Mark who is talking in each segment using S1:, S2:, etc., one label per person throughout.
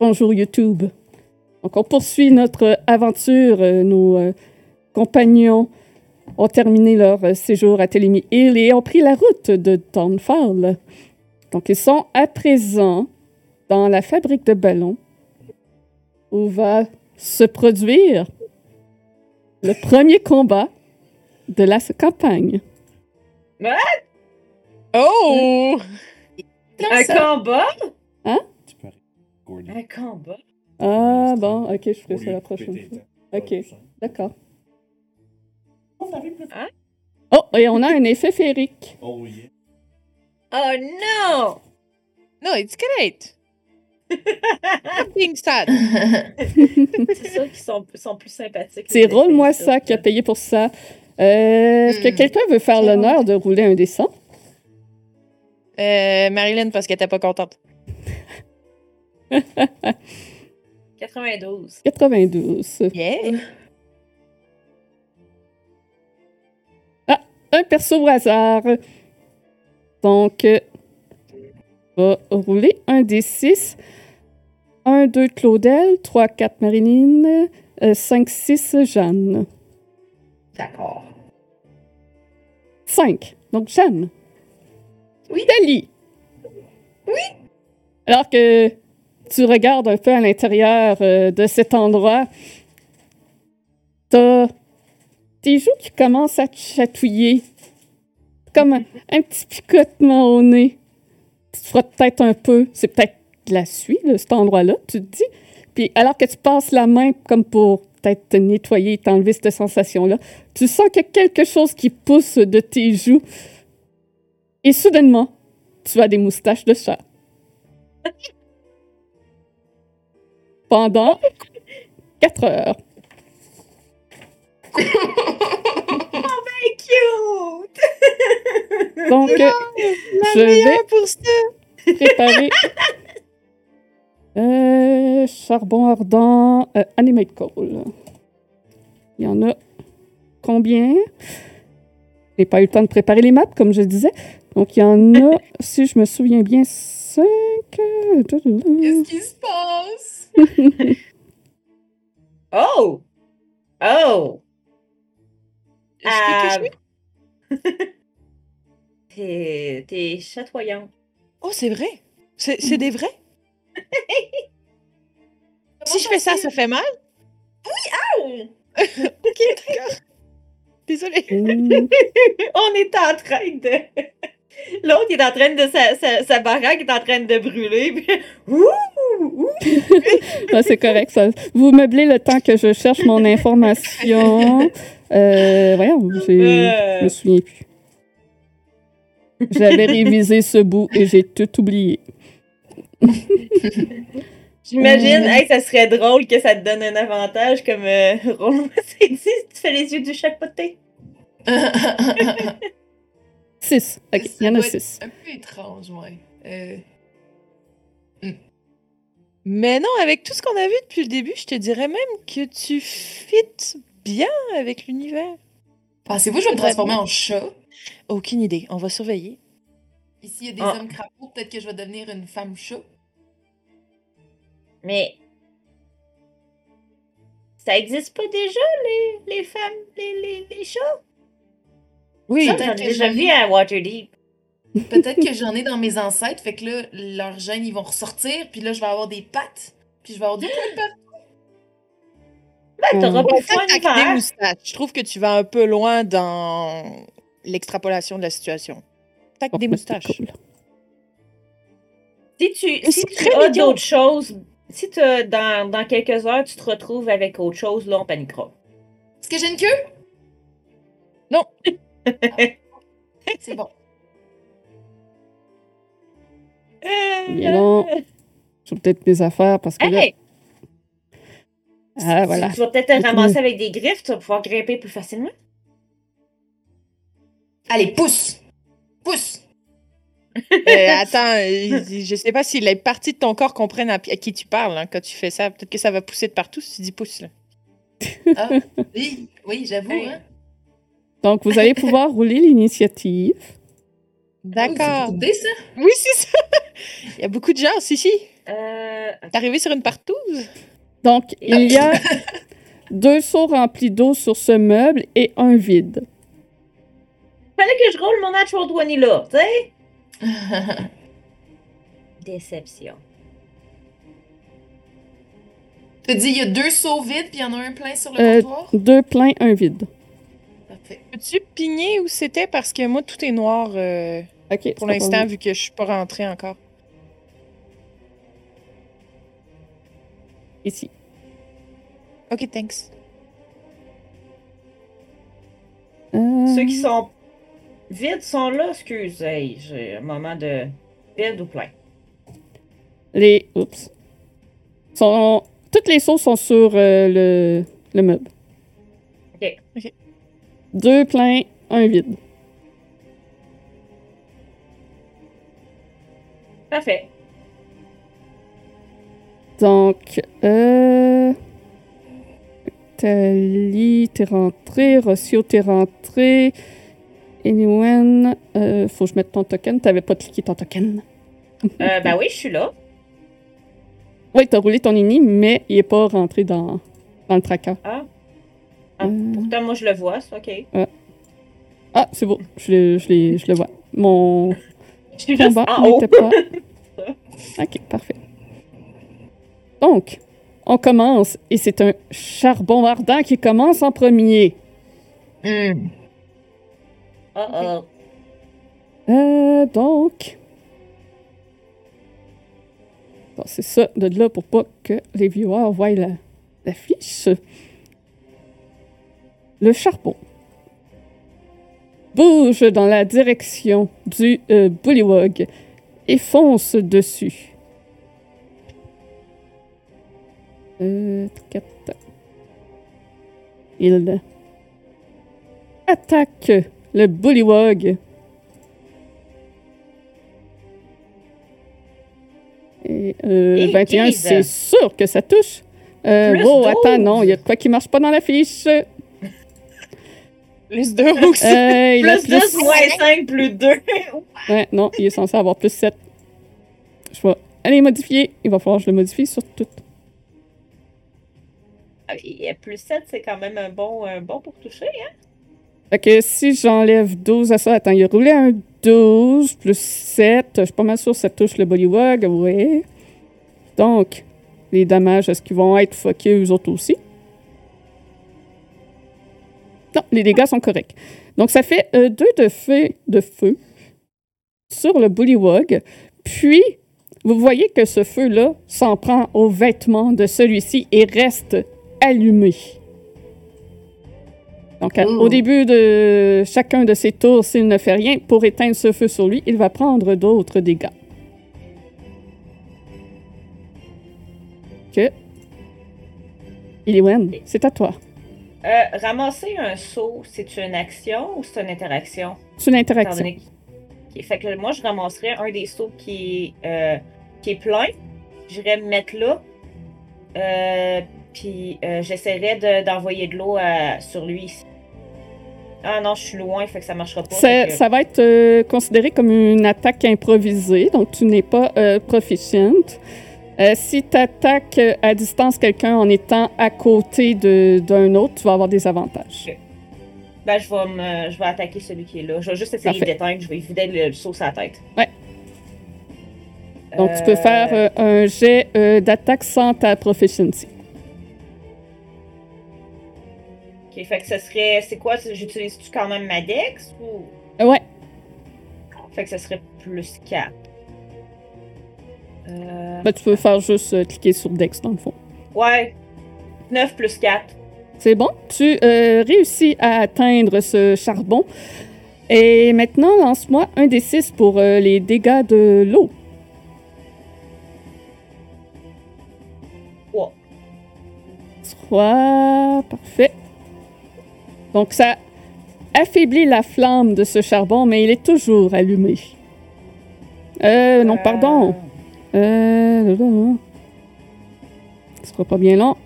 S1: Bonjour YouTube. Donc on poursuit notre aventure. Euh, Nos euh, compagnons ont terminé leur euh, séjour à Télémy Hill et ont pris la route de Townfall. Donc ils sont à présent dans la fabrique de ballons où va se produire le premier combat de la campagne.
S2: Oh!
S3: Un combat? Un combat?
S1: Ah bon, ok, je ferai ça la prochaine fois. Ok. D'accord.
S4: Plus-
S1: Oh, et on a un effet féerique.
S4: Oh yeah.
S3: Oh non!
S2: No, it's great. Sad.
S3: C'est sûr qu'ils sont, sont plus sympathiques.
S1: C'est Roule-moi ça qui a payé pour ça. Euh, Est-ce que
S2: Hmm.
S1: quelqu'un veut faire l'honneur de rouler un dessin?
S2: Euh, Marilyn, parce qu'elle était pas contente.
S3: 92.
S1: 92.
S2: Yeah.
S1: Un perso au hasard. Donc, euh, on va rouler un D6. 1, 2 Claudel, 3, 4 Marilyn, 5, 6 Jeanne.
S3: D'accord.
S1: 5. Donc, Jeanne.
S3: Oui.
S1: Dali. Oui. Alors que tu regardes un peu à l'intérieur euh, de cet endroit, t'as tes joues qui commencent à te chatouiller. Comme un, petit picotement au nez. Tu te frottes peut-être un peu. C'est peut-être de la suie, là, cet endroit-là, tu te dis. Puis alors que tu passes la main comme pour peut-être te nettoyer, t'enlever cette sensation-là, tu sens qu'il y a quelque chose qui pousse de tes joues. Et soudainement, tu as des moustaches de chat. Pendant 4 heures.
S3: Cute!
S1: Donc, euh, je vais
S2: pour ça.
S1: préparer euh, charbon ardent, euh, animate coal. Il y en a combien? Je n'ai pas eu le temps de préparer les maps, comme je disais. Donc, il y en a, si je me souviens bien, 5.
S5: Qu'est-ce qui se passe?
S3: Oh! Oh! Ah.
S2: toucher?
S3: T'es t'es chatoyante.
S2: Oh, c'est vrai. C'est c'est des vrais? Si je fais ça, ça fait mal?
S3: Ow!
S2: Ok, d'accord. Désolée.
S3: On est en train de. L'autre est en train de. Sa, sa, sa baraque est en train de brûler. Ouh! Ouh!
S1: Ah, c'est correct, ça. Vous meublez le temps que je cherche mon information. Euh, voyons, je me souviens plus. J'avais révisé ce bout et j'ai tout oublié.
S3: J'imagine,
S1: Euh.
S3: hey, ça serait drôle que ça te donne un avantage comme euh, Roland s'est dit, tu fais les yeux du chapeauté.
S1: 6. OK, il y en a 6.
S5: Un peu étrange, ouais. Euh,
S2: Mais non, avec tout ce qu'on a vu depuis le début, je te dirais même que tu fites bien avec l'univers.
S5: Pensez-vous que je vais me transformer en chat?
S2: Aucune idée. On va surveiller.
S5: Ici, il y a des
S3: Ah.
S5: hommes crapauds. Peut-être que je vais devenir une femme chat.
S3: Mais. Ça existe pas déjà, les, les femmes, les, les, les chats?
S2: Oui.
S3: J'en ai déjà vu à Waterdeep.
S5: Peut-être que j'en ai dans mes ancêtres. Fait que là, leurs gènes, ils vont ressortir. Puis là, je vais avoir des pattes. Puis je vais avoir du poil partout.
S3: Ben, t'auras pas
S2: des. Je trouve que tu vas un peu loin dans l'extrapolation de la situation. Tac, des moustaches.
S1: Cool?
S3: Si tu, si tu as d'autres choses, si t'as- dans, dans quelques heures, tu te retrouves avec autre chose, là, on paniquera.
S5: Est-ce que j'ai une queue?
S2: Non.
S5: C'est bon.
S1: Non. Je vais peut-être mes affaires parce que là.
S3: Hey!
S1: Ah, voilà.
S3: Tu vas peut-être te ramasser avec des griffes, tu vas pouvoir grimper plus facilement.
S5: Allez, pousse! Pousse!
S2: Euh, attends, euh, je sais pas si les parties de ton corps comprennent à, qui tu parles hein, quand tu fais ça. Peut-être que ça va pousser de partout si tu dis pouce. Là.
S5: Ah, oui, oui, j'avoue, hein.
S1: Donc, vous allez pouvoir rouler l'initiative.
S2: D'accord.
S5: Oh, ça?
S2: Oui, c'est ça. Il y a beaucoup de gens, si, si.
S3: Euh,
S2: T'es arrivé sur une partouze?
S1: Donc, il y a deux seaux remplis d'eau sur ce meuble et un vide.
S3: fallait que je roule mon natural 20 là, tu sais? Déception.
S5: Tu dit, il y a deux seaux vides, puis il y en a un plein sur le
S1: Euh,
S5: comptoir?
S1: Deux pleins, un vide.
S2: Peux-tu pigner où c'était? Parce que moi, tout est noir euh, pour l'instant, vu que je suis pas rentrée encore.
S1: Ici.
S2: Ok, thanks.
S1: Euh,
S3: Ceux qui sont vides sont là, excusez. J'ai un moment de vide ou plein.
S1: Les. Oups. Sont... Toutes les sauces sont sur euh, le... le meuble.
S3: Ok.
S2: Ok.
S1: Deux pleins, un vide.
S3: Parfait.
S1: Donc, euh. Tali, t'es rentré. Rossio, t'es rentré. Anyone, euh, faut que je mette ton token. T'avais pas cliqué ton token.
S3: Euh, ben oui, je suis là.
S1: Oui, t'as roulé ton ini, mais il est pas rentré dans, dans le tracker.
S3: Ah. Ah,
S1: Euh,
S3: Pourtant, moi, je le vois, c'est ok.
S1: Ah, c'est beau. Je le, je, l'ai- je le vois. Mon
S3: Je suis juste
S1: combat
S3: en haut.
S1: n'était pas. Ok, parfait. Donc, on commence et c'est un charbon ardent qui commence en premier.
S5: Hmm.
S3: Oh oh.
S1: Euh, donc. Bon, c'est ça, de là pour pas que les viewers voient la, la fiche. Le charbon bouge dans la direction du euh, bullywug et fonce dessus. Euh. Il attaque le bullywug. Et, euh,
S3: Et
S1: 21,
S3: 15.
S1: c'est sûr que ça touche. Euh, wow,
S3: 12.
S1: attends, non, il y a de quoi qui marche pas dans la fiche. Euh,
S2: Plus deux aussi.
S1: il a
S3: Plus 10, moins 5, plus 2.
S1: Ouais, non, il est censé avoir plus 7. Je vais aller modifier. Il va falloir que je le modifie sur tout.
S3: plus 7, c'est quand même un bon, un bon pour toucher. Hein?
S1: Fait que si j'enlève 12 à ça, attends, il a roulé un 12 plus 7. Je suis pas mal sûr que ça touche le Bullywug, ouais. Donc, les dommages, est-ce qu'ils vont être fuckés eux autres aussi? Non, les dégâts sont corrects. Donc, ça fait 2 de feu, de feu sur le Bullywug. Puis, vous voyez que ce feu-là s'en prend aux vêtements de celui-ci et reste allumé. Donc, à- au début de chacun de ses tours, s'il ne fait rien pour éteindre ce feu sur lui, il va prendre d'autres dégâts. Ok. Iliwen, c'est à toi.
S3: Euh, ramasser un seau, c'est une action ou c'est une interaction?
S1: C'est une interaction.
S3: Fait que moi, je ramasserais un des seaux qui est, euh, qui est plein. J'irais me mettre là. Euh, puis j'essaierais de- d'envoyer de l'eau sur lui ici. Ah non, je suis loin, fait que ça marchera pas.
S1: Ça,
S3: fait que-
S1: ça va être considéré comme une attaque improvisée, donc tu n'es pas euh, proficient. Euh, si tu attaques à distance quelqu'un en étant à côté de- d'un autre, tu vas avoir des avantages.
S3: Ben, je vais, me, je vais attaquer celui qui est là. Je vais juste essayer
S1: Parfait.
S3: d'éteindre. Je vais vider le, le seau sur la tête.
S1: Ouais. Donc tu peux
S3: Euh,
S1: faire euh, un jet euh, d'attaque sans ta proficiency.
S3: Ok, fait que ce serait. C'est quoi J'utilise-tu quand même ma dex ou?
S1: Ouais,
S3: Fait que ce serait plus 4. Euh,
S1: ben, tu peux faire juste euh, cliquer sur Dex dans le fond.
S3: ouais. 9 plus 4.
S1: C'est bon. Tu euh, réussis à atteindre ce charbon. Et maintenant, lance-moi un des six pour euh, les dégâts de l'eau.
S3: 3.
S1: 3. Parfait. Donc, ça affaiblit la flamme de ce charbon, mais il est toujours allumé. Euh, non, pardon. Euh. Ce sera pas bien long.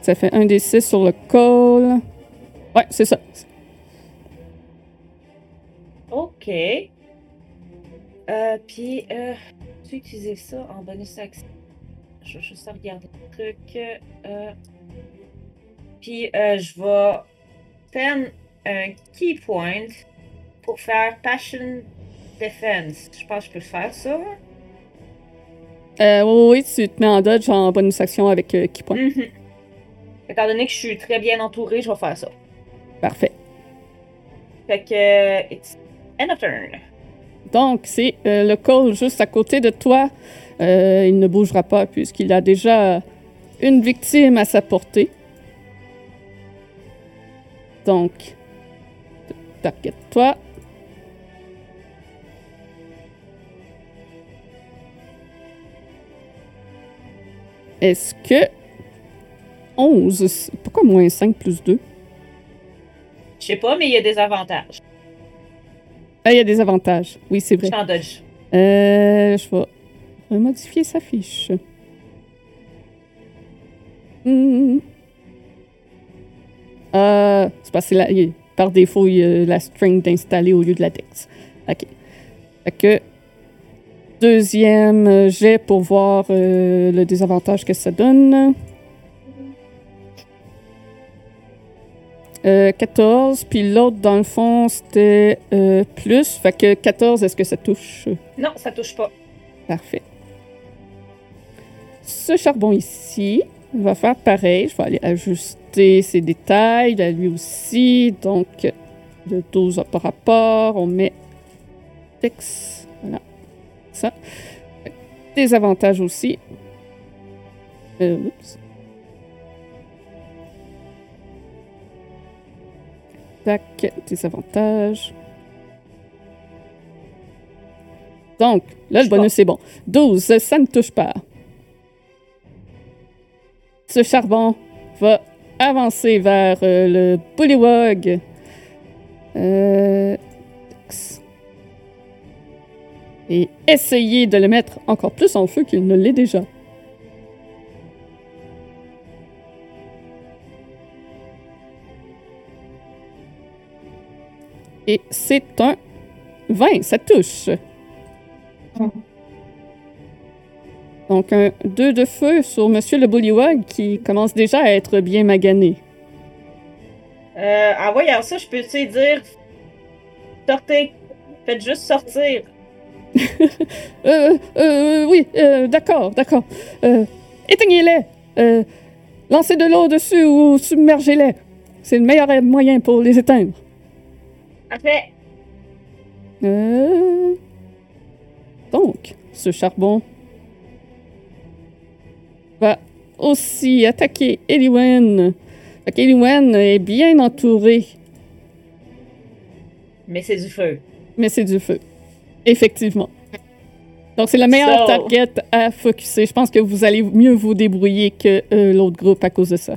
S1: Ça fait un des six sur le col. Ouais, c'est ça.
S3: Ok. Euh, puis, euh, peux utiliser ça en bonus action? Je vais juste regarder le truc. Euh, puis, euh, je vais prendre un key point pour faire Passion Defense. Je pense que je peux faire ça.
S1: Euh, oui, oui, tu te mets en dodge en bonus action avec euh, Point.
S3: Mhm. Étant donné que je suis très bien entourée, je vais faire ça.
S1: Parfait.
S3: Fait que, euh, it's end of turn.
S1: Donc, c'est euh, le call juste à côté de toi. Euh, il ne bougera pas puisqu'il a déjà une victime à sa portée. Donc, target Est-ce que 11, c'est- pourquoi moins 5 plus 2?
S3: Je sais pas, mais il y a des avantages.
S1: Ah, il y a des avantages. Oui, c'est
S3: Je
S1: vrai.
S3: dodge.
S1: Euh, je vais modifier sa fiche. Euh, c'est parce que il- par défaut, il y a la string d'installer au lieu de la dex. OK. Fait que deuxième euh, jet pour voir euh, le désavantage que ça donne. Euh, 14, puis l'autre, dans le fond, c'était euh, plus. Fait que 14, est-ce que ça touche?
S3: Non, ça touche pas.
S1: Parfait. Ce charbon ici va faire pareil. Je vais aller ajuster ses détails, à lui aussi. Donc, le 12 n'a pas rapport. On met X. Ça. Des avantages aussi. Euh, oups. Tac, des avantages. Donc, là, le bonus est bon. 12, ça ne touche pas. Ce charbon va avancer vers euh, le bullywug. Euh, X. et essayer de le mettre encore plus en feu qu'il ne l'est déjà. Et c'est un 20, ça touche. Donc un 2 de feu sur Monsieur le Bullywug qui commence déjà à être bien magané.
S3: Euh, en voyant ça, je peux-tu dire sortez, faites juste sortir.
S1: Euh, euh, oui, euh, d'accord, d'accord. Éteignez-les. Lancez de l'eau dessus ou submergez-les. C'est le meilleur moyen pour les éteindre.
S3: Après,
S1: Euh, Donc, ce charbon va aussi attaquer Eliwen. Fait qu'Eliwen est bien entourée,
S3: mais c'est du feu.
S1: mais c'est du feu. Effectivement. Donc, c'est le meilleur
S3: So-
S1: target à focuser. Je pense que vous allez mieux vous débrouiller que euh, l'autre groupe à cause de ça.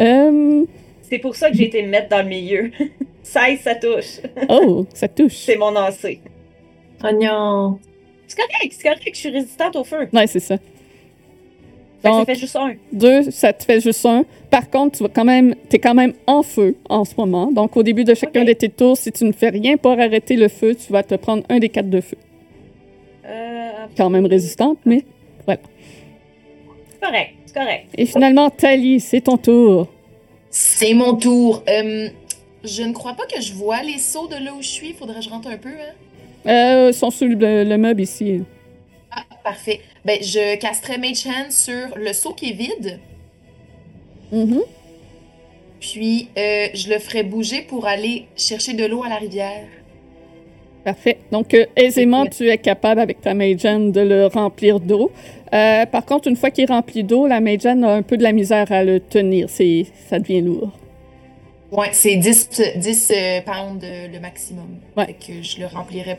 S1: Euh,
S3: C'est pour ça que j'ai été me mettre dans le milieu. 16, ça touche.
S1: Oh, ça touche.
S3: C'est mon AC.
S5: Oh non.
S3: C'est correct, c'est correct, je suis résistante au feu.
S1: Ouais, c'est ça.
S3: Fait que ça
S1: Donc,
S3: fait juste un.
S1: Deux, ça te fait juste un. Par contre, tu vas quand même, es quand même en feu en ce moment. Donc, au début de chacun de tes tours, si tu ne fais rien pour arrêter le feu, tu vas te prendre un des quatre de feu.
S3: Euh,
S1: Quand même résistante, mais.
S3: C'est correct, c'est correct.
S1: Et finalement, Tali, c'est ton tour.
S5: C'est mon tour. Euh, je ne crois pas que je vois les sauts de là où je suis. Faudrait que je rentre un peu, hein?
S1: Euh, ils sont sur le, le meuble ici.
S5: Parfait. Ben, je casterai Mage Hand sur le seau qui est vide.
S1: Mhm.
S5: Puis, euh, je le ferai bouger pour aller chercher de l'eau à la rivière.
S1: Parfait. Donc, euh, aisément, tu es capable avec ta Magen de le remplir d'eau. Euh, par contre, une fois qu'il est rempli d'eau, la Magen a un peu de la misère à le tenir. Ça devient lourd.
S5: Ouais, c'est 10, 10 euh, pounds le maximum.
S1: Ouais.
S5: Fait que je le remplirai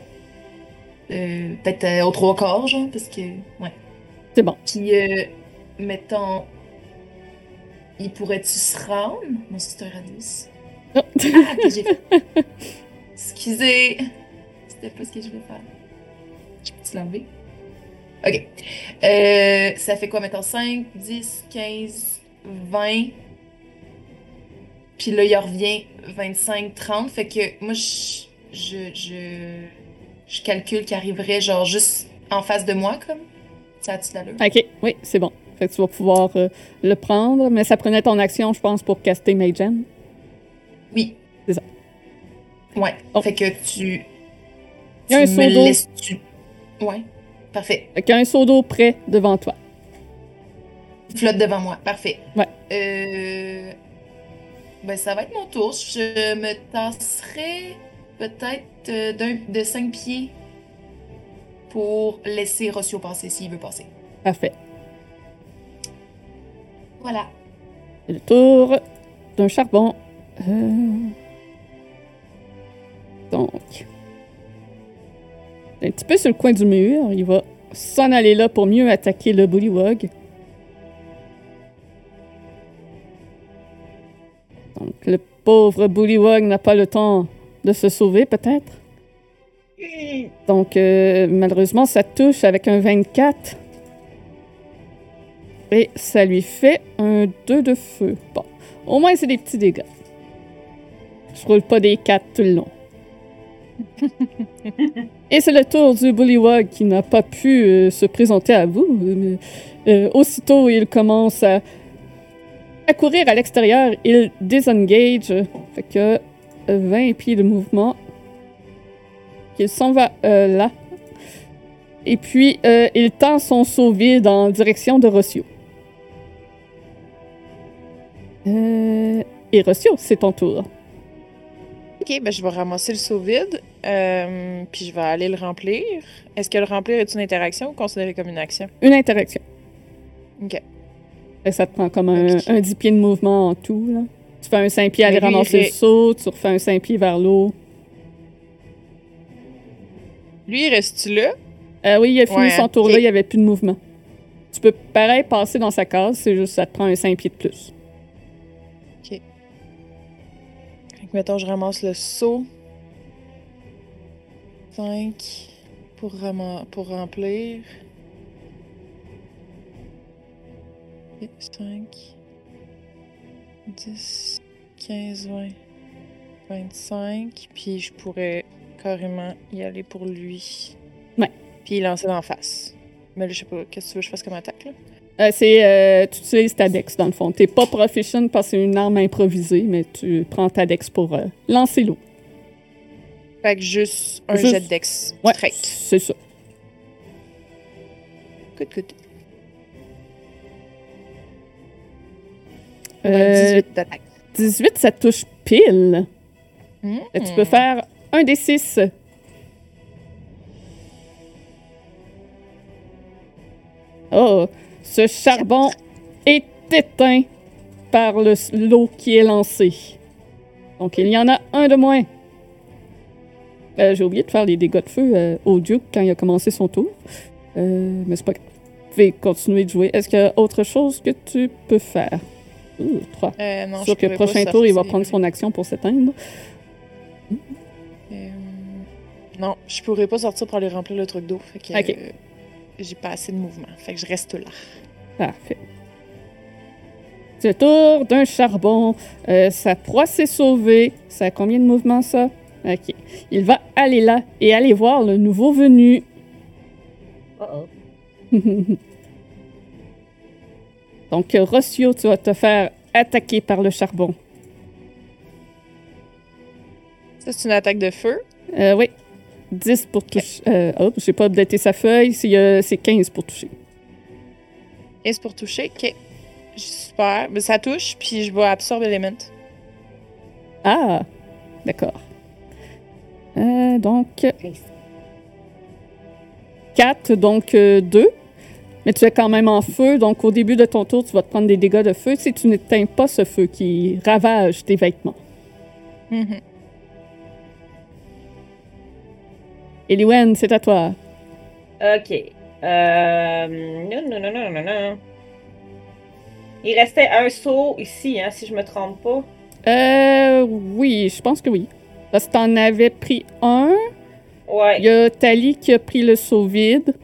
S5: euh, peut-être euh, aux trois quarts, genre, parce que. Ouais.
S1: C'est bon.
S5: Puis, euh, mettons. Il pourrait-tu se rendre? Non, c'est un radius.
S1: Oh.
S5: Ah, que j'ai fait. Excusez. C'était pas ce que je voulais faire. Je peux-tu l'enlever? Ok. Euh, ça fait quoi, mettons 5, 10, 15, 20. Puis là, il revient 25, 30. Fait que moi, je. Je. je... je calcule qu'il arriverait genre juste en face de moi, comme. Ça a-tu l'allure?
S1: Ok, oui, c'est bon. Fait que tu vas pouvoir euh, le prendre, mais ça prenait ton action, je pense, pour caster Magen.
S5: Oui.
S1: C'est ça.
S5: Ouais.
S1: Oh.
S5: Fait que tu.
S1: Il y a un seau d'eau.
S5: laisses. Tu... Ouais. Parfait.
S1: Fait qu'il y a un seau d'eau près devant toi.
S5: Flotte devant moi. Parfait.
S1: Ouais.
S5: Euh... Ben, ça va être mon tour. Je me tasserai peut-être euh, d'un- de 5 pieds pour laisser Rossio passer s'il veut passer.
S1: Parfait.
S5: Voilà.
S1: C'est le tour d'un charbon. Euh, Donc. Un petit peu sur le coin du mur. Il va s'en aller là pour mieux attaquer le Bullywug. Donc, le pauvre Bullywug n'a pas le temps de se sauver, peut-être. Donc, euh, malheureusement, ça touche avec un 24. Et ça lui fait un 2 de feu. Bon, au moins, c'est des petits dégâts. Je roule pas des 4 tout le long. Et c'est le tour du Bullywug qui n'a pas pu euh, se présenter à vous. Euh, euh, aussitôt, il commence à, à courir à l'extérieur. Il désengage. Fait que 20 pieds de mouvement. Il s'en va euh, là. Et puis, euh, il tend son saut vide en direction de Rossio. Euh, et Rossio, c'est ton tour.
S2: Ok, ben je vais ramasser le seau vide, euh, puis je vais aller le remplir. Est-ce que le remplir est une interaction ou considéré comme une action?
S1: Une interaction.
S2: Ok.
S1: Que ça te prend comme un,
S2: Ok.
S1: un 10 pieds de mouvement en tout. Là. Tu fais un 5 pieds à aller ramasser le saut, tu refais un 5 pieds vers l'eau.
S2: Lui, il reste-tu là?
S1: Euh, oui, il a fini
S2: Ouais,
S1: son tour là,
S2: ok.
S1: il n'y avait plus de mouvement. Tu peux pareil passer dans sa case, c'est juste ça te prend un 5 pieds de plus.
S2: Que, mettons, je ramasse le seau. 5 pour, rama- pour remplir. 5, 10, 15, 20, 25. Puis je pourrais carrément y aller pour lui.
S1: Ouais.
S2: Puis lancer d'en face. Mais là, je sais pas, qu'est-ce que tu veux que je fasse comme attaque, là?
S1: Euh, c'est, euh, tu utilises ta dex dans le fond. T'es pas proficient parce que c'est une arme improvisée, mais tu prends ta dex pour euh, lancer l'eau.
S2: Fait que juste un
S1: Juste-
S2: jet de dex
S1: Ouais,
S2: straight.
S1: c'est ça.
S2: Good, good.
S1: Euh,
S2: 18 d'attaque.
S1: 18, ça touche pile.
S2: Hmm.
S1: Et Tu peux faire un des 6. Oh, ce charbon est éteint par le- l'eau qui est lancée. Donc, il y en a un de moins. Euh, J'ai oublié de faire les dégâts de feu euh, au Duke quand il a commencé son tour. Euh, mais c'est pas grave. Vous pouvez continuer de jouer. Est-ce qu'il y a autre chose que tu peux faire? Ouh, 3.
S2: Euh, non,
S1: Sûr
S2: je
S1: que le prochain tour, il va
S2: sortir.
S1: prendre son action pour s'éteindre.
S2: Euh, Non, je pourrais pas sortir pour aller remplir le truc d'eau. Fait que
S1: Ok.
S2: euh, j'ai pas assez de mouvement. Fait que je reste là.
S1: Parfait. C'est le tour d'un charbon. Euh, sa proie s'est sauvée. Ça a combien de mouvements, ça? OK. Il va aller là et aller voir le nouveau venu.
S3: Oh
S1: Donc, euh, Rossio, tu vas te faire attaquer par le charbon.
S2: Ça, c'est une attaque de feu?
S1: Euh, oui. 10 pour toucher. Euh, oh, j'ai pas updaté sa feuille. C'est euh, c'est 15 pour toucher.
S2: Et c'est pour toucher. Ok. Super. Mais ça touche, puis je vais absorber l'élément.
S1: Ah! D'accord. Euh, donc, 4, donc 2. Mais tu es quand même en feu, donc au début de ton tour, tu vas te prendre des dégâts de feu si tu n'éteins pas ce feu qui ravage tes vêtements.
S2: Mhm.
S1: Eliwen, c'est à toi.
S3: Ok. Euh... Non, non, non, non, non, non. Il restait un saut ici, hein, si je me trompe pas.
S1: Euh, oui, je pense que oui. Parce que t'en avais pris un.
S3: Ouais.
S1: Il y a Tali qui a pris le seau vide.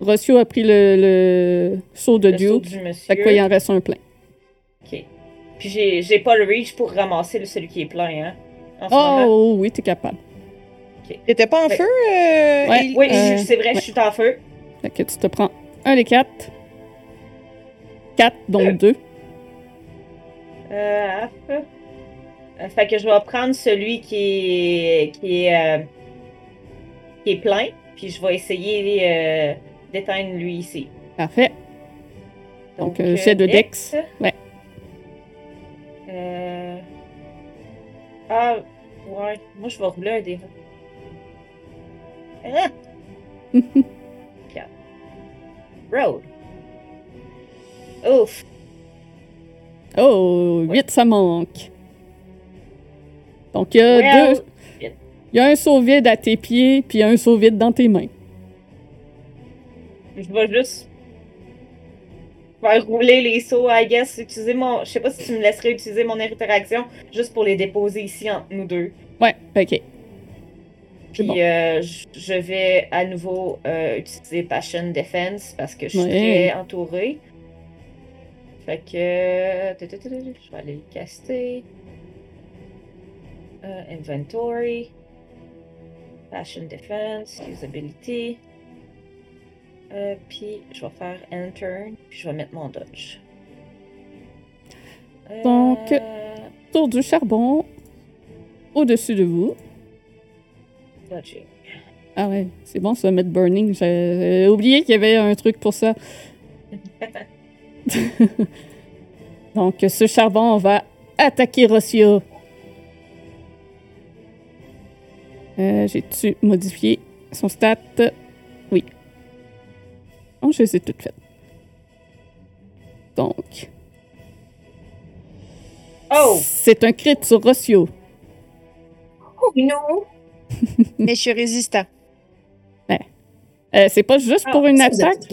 S1: Rossio a pris le, le seau de
S3: le saut
S1: Duke.
S3: du monsieur.
S1: Fait que quoi, il en reste un plein.
S3: Ok. Puis j'ai j'ai pas le reach pour ramasser le- celui qui est plein, hein. En ce moment.
S1: Oh, oui, t'es capable.
S2: T'étais pas en feu? euh,
S1: Ouais.
S3: Oui,
S1: Euh,
S3: c'est vrai, je suis en feu.
S1: Fait que tu te prends un des quatre. Quatre, donc deux.
S3: Euh. Euh, fait que je vais prendre celui qui est qui est euh, qui est plein, puis je vais essayer euh, d'éteindre lui ici.
S1: Parfait. Donc, euh, jet de Dex. Ouais.
S3: Euh... Ah, ouais. Moi, je vais rouler un des Ah! Quatre. Road. Ouf.
S1: Oh, huit, ça manque. Donc, il y a
S3: Well,
S1: deux. Il y a un saut vide à tes pieds, puis un saut vide dans tes mains.
S3: Je vais juste faire rouler les sauts, I guess. Utiliser mon... Je sais pas si tu me laisserais utiliser mon interaction juste pour les déposer ici entre nous deux.
S1: Ouais, ok.
S3: Puis
S1: bon.
S3: euh, je vais à nouveau euh, utiliser Passion Defense parce que je suis
S1: Ouais.
S3: très entourée. Fait que. Je vais aller le caster. Euh, inventory. Passion Defense. Usability. Euh, puis je vais faire Enter. Puis je vais mettre mon dodge. Euh,
S1: Donc, Tour du charbon. Au-dessus de vous.
S3: dodging.
S1: Ah ouais, c'est bon ça, mettre burning. J'ai oublié qu'il y avait un truc pour ça. Donc, ce charbon va attaquer Rocio. Euh, J'ai-tu modifié son stat? Oh, je les ai toutes faites. Donc,
S3: Oh!
S1: c'est un crit sur Rocio.
S3: Oh non!
S2: Mais je suis résistant.
S1: Euh, c'est pas juste pour une
S5: vous êtes
S1: attaque.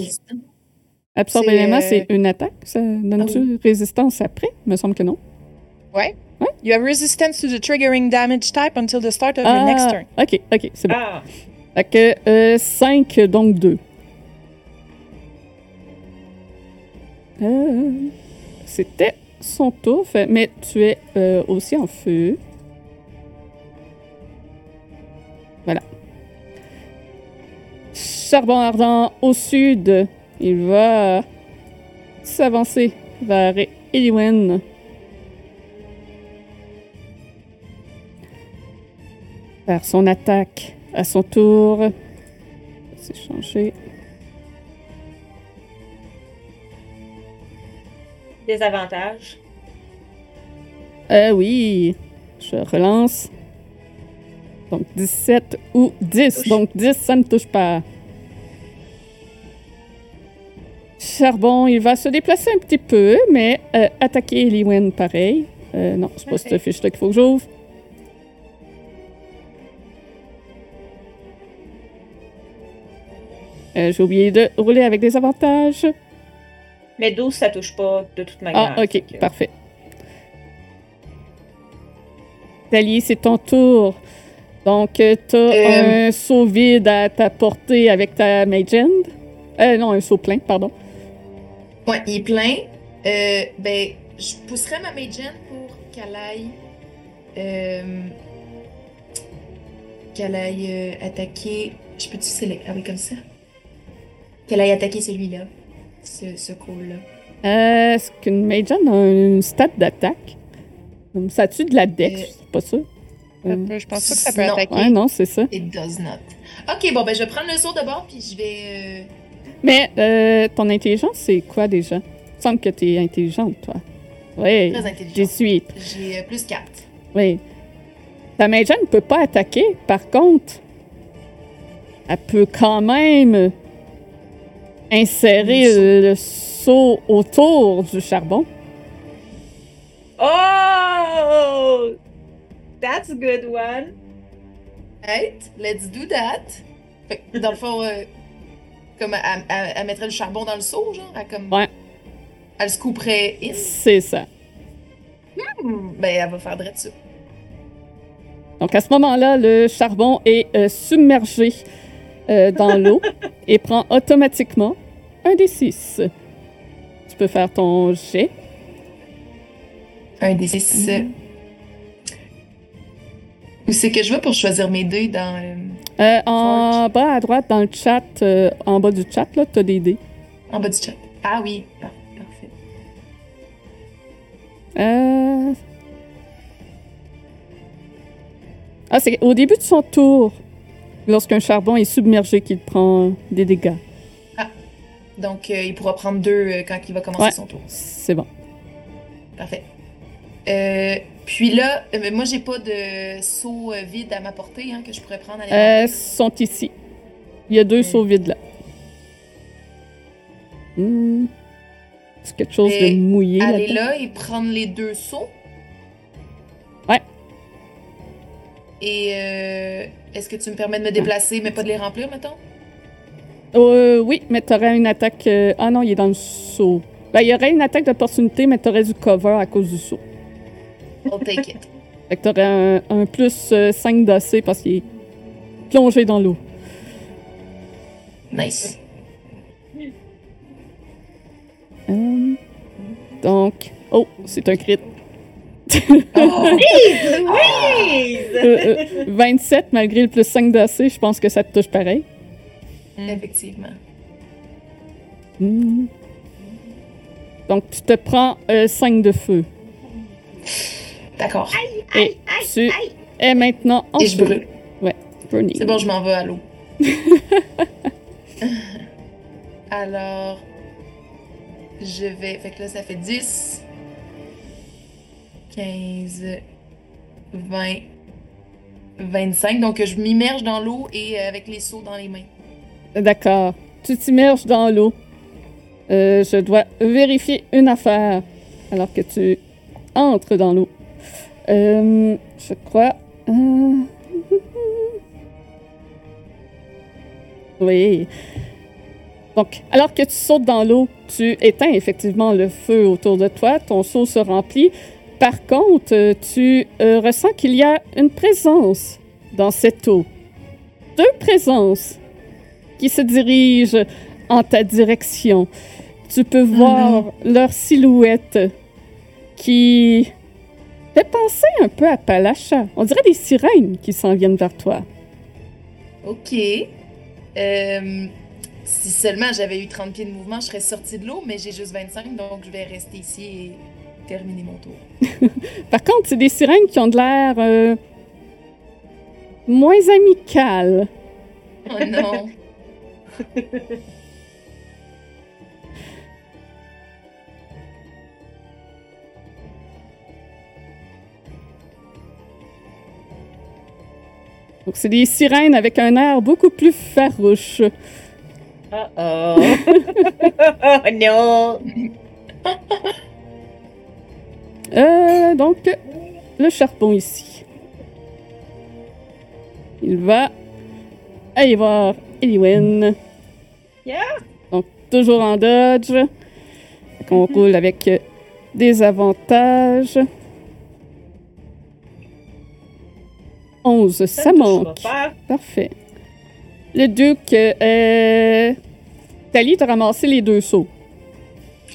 S1: Absorbe
S2: C'est,
S1: élément,
S2: euh,
S1: c'est une attaque? Ça donne-tu résistance après? Il me semble que non.
S2: You have resistance to the triggering damage type until the start of your next turn.
S1: ok, ok, c'est bon.
S3: Ah!
S1: Fait que 5, donc 2. C'était son tour, mais tu es euh, aussi en feu. Voilà. Charbon ardent au sud. Il va s'avancer vers Eliwen. Faire son attaque à son tour. C'est changé.
S3: Des avantages?
S1: Euh, oui. Je relance. Donc 17 ou 10.
S3: Touche.
S1: Donc 10, ça ne touche pas. Charbon, il va se déplacer un petit peu, mais euh, attaquer Eliwen pareil. Euh, non, c'est pas cette fiche-là qu'il faut que j'ouvre. Euh, J'ai oublié de rouler avec des avantages.
S3: Mais 12, ça touche pas de toute manière.
S1: Ah, ok,
S3: que-
S1: parfait. Tali, c'est ton tour. Donc, tu t'as
S5: Euh.
S1: un saut vide à ta portée avec ta Mage Hand. Euh, non, un saut plein, pardon.
S5: Ouais, il est plein. Euh, ben, je pousserais ma Magen pour qu'elle aille. euh, qu'elle aille euh, attaquer. Je peux-tu sélectionner? Ah oui, comme ça? Qu'elle aille attaquer celui-là. Ce, ce call-là?
S1: Euh, Est-ce qu'une Mage Hand a une stat d'attaque? Ça tue de la dex,
S5: Euh.
S1: c'est pas ça?
S2: Ça
S1: Euh,
S2: peut- je pense pas que ça peut
S5: Non.
S2: attaquer.
S1: Ouais, non, c'est ça.
S5: It does not. Ok, bon, ben, je vais prendre le saut de bord, puis je vais. euh,
S1: Mais euh, ton intelligence, c'est quoi déjà? Il me semble que t'es intelligente, toi. Oui,
S5: très intelligent.
S1: 18.
S5: J'ai euh, plus 4.
S1: Oui. Ta Mage Hand ne peut pas attaquer, par contre. Elle peut quand même insérer
S5: Le
S1: seau autour du charbon.
S3: Oh! That's a good one.
S5: Right, let's do that. Fait que, dans le fond, euh, comme elle, elle- elle mettrait le charbon dans le seau, genre, elle, comme,
S1: Ouais.
S5: elle se couperait in.
S1: C'est ça.
S5: Hmm, Ben, elle va faire ça.
S1: Donc à ce moment-là, le charbon est euh, submergé euh, dans l'eau et prend automatiquement un des six. Tu peux faire ton jet.
S5: Un des six.
S1: Mhm.
S5: Où c'est que je vais pour choisir mes dés dans. euh,
S1: Euh, en bas à droite, dans le chat, euh, en bas du chat, là, t'as des dés.
S5: en bas du chat? Ah oui, par- parfait.
S1: Euh... Ah, c'est au début de son tour, lorsqu'un charbon est submergé, qu'il prend des dégâts.
S5: Donc, euh, il pourra prendre deux euh, quand il va commencer
S1: Ouais.
S5: son tour.
S1: C'est bon.
S5: Parfait. Euh, puis là, euh, moi, j'ai pas de seau vide à m'apporter hein, que je pourrais prendre à
S1: Euh, sont ici. Il y a deux
S5: Hmm.
S1: seaux vides là. Hmm. C'est quelque chose
S5: Et
S1: de mouillé
S5: Aller
S1: là-dedans.
S5: là et prendre les deux seaux?
S1: Ouais.
S5: Et euh, est-ce que tu me permets de me déplacer, mais pas de les remplir, mettons?
S1: Euh, oui, mais t'aurais une attaque. euh, Ah non, il est dans le seau. Ben, il y aurait une attaque d'opportunité, mais t'aurais du cover à cause du seau.
S5: I'll take it.
S1: Fait que t'aurais un, un plus 5 d'AC parce qu'il est plongé dans l'eau.
S5: Nice.
S1: Euh, donc. Oh, c'est un crit.
S5: Oh!
S3: Oui!
S1: Euh, euh, 27 malgré le plus 5 d'AC, je pense que ça te touche pareil.
S5: Effectivement.
S1: Hmm. Donc, tu te prends 5 de feu.
S5: D'accord.
S1: Et tu es maintenant en
S5: Et je brûle.
S1: Burning.
S5: C'est bon, je m'en vais à l'eau. Alors, je vais. Fait que là, ça fait 10, 15, 20, 25. Donc, je m'immerge dans l'eau et euh, avec les seaux dans les mains.
S1: D'accord. Tu t'immerges dans l'eau. Euh, je dois vérifier une affaire alors que tu entres dans l'eau. Euh, je crois. Oui. Donc, alors que tu sautes dans l'eau, tu éteins effectivement le feu autour de toi, ton seau se remplit. Par contre, tu euh, ressens qu'il y a une présence dans cette eau. Deux présences qui se dirigent en ta direction. Tu peux voir leur silhouette qui fait penser un peu à Palacha. On dirait des sirènes qui s'en viennent vers toi.
S5: Ok. Euh, si seulement j'avais eu 30 pieds de mouvement, je serais sortie de l'eau, mais j'ai juste 25, donc je vais rester ici et terminer mon tour.
S1: Par contre, c'est des sirènes qui ont de l'air euh, moins amicales.
S5: Oh non.
S1: Donc, c'est des sirènes avec un air beaucoup plus farouche.
S3: Oh oh. oh non.
S1: Euh, donc, le charbon ici. Il va aller voir Eliwen.
S3: Yeah.
S1: Donc, toujours en dodge. Fait qu'on roule avec des avantages. 11, ça, manque.
S3: pas.
S1: Parfait. Le duc, euh, Tali, t'as ramassé les deux sauts.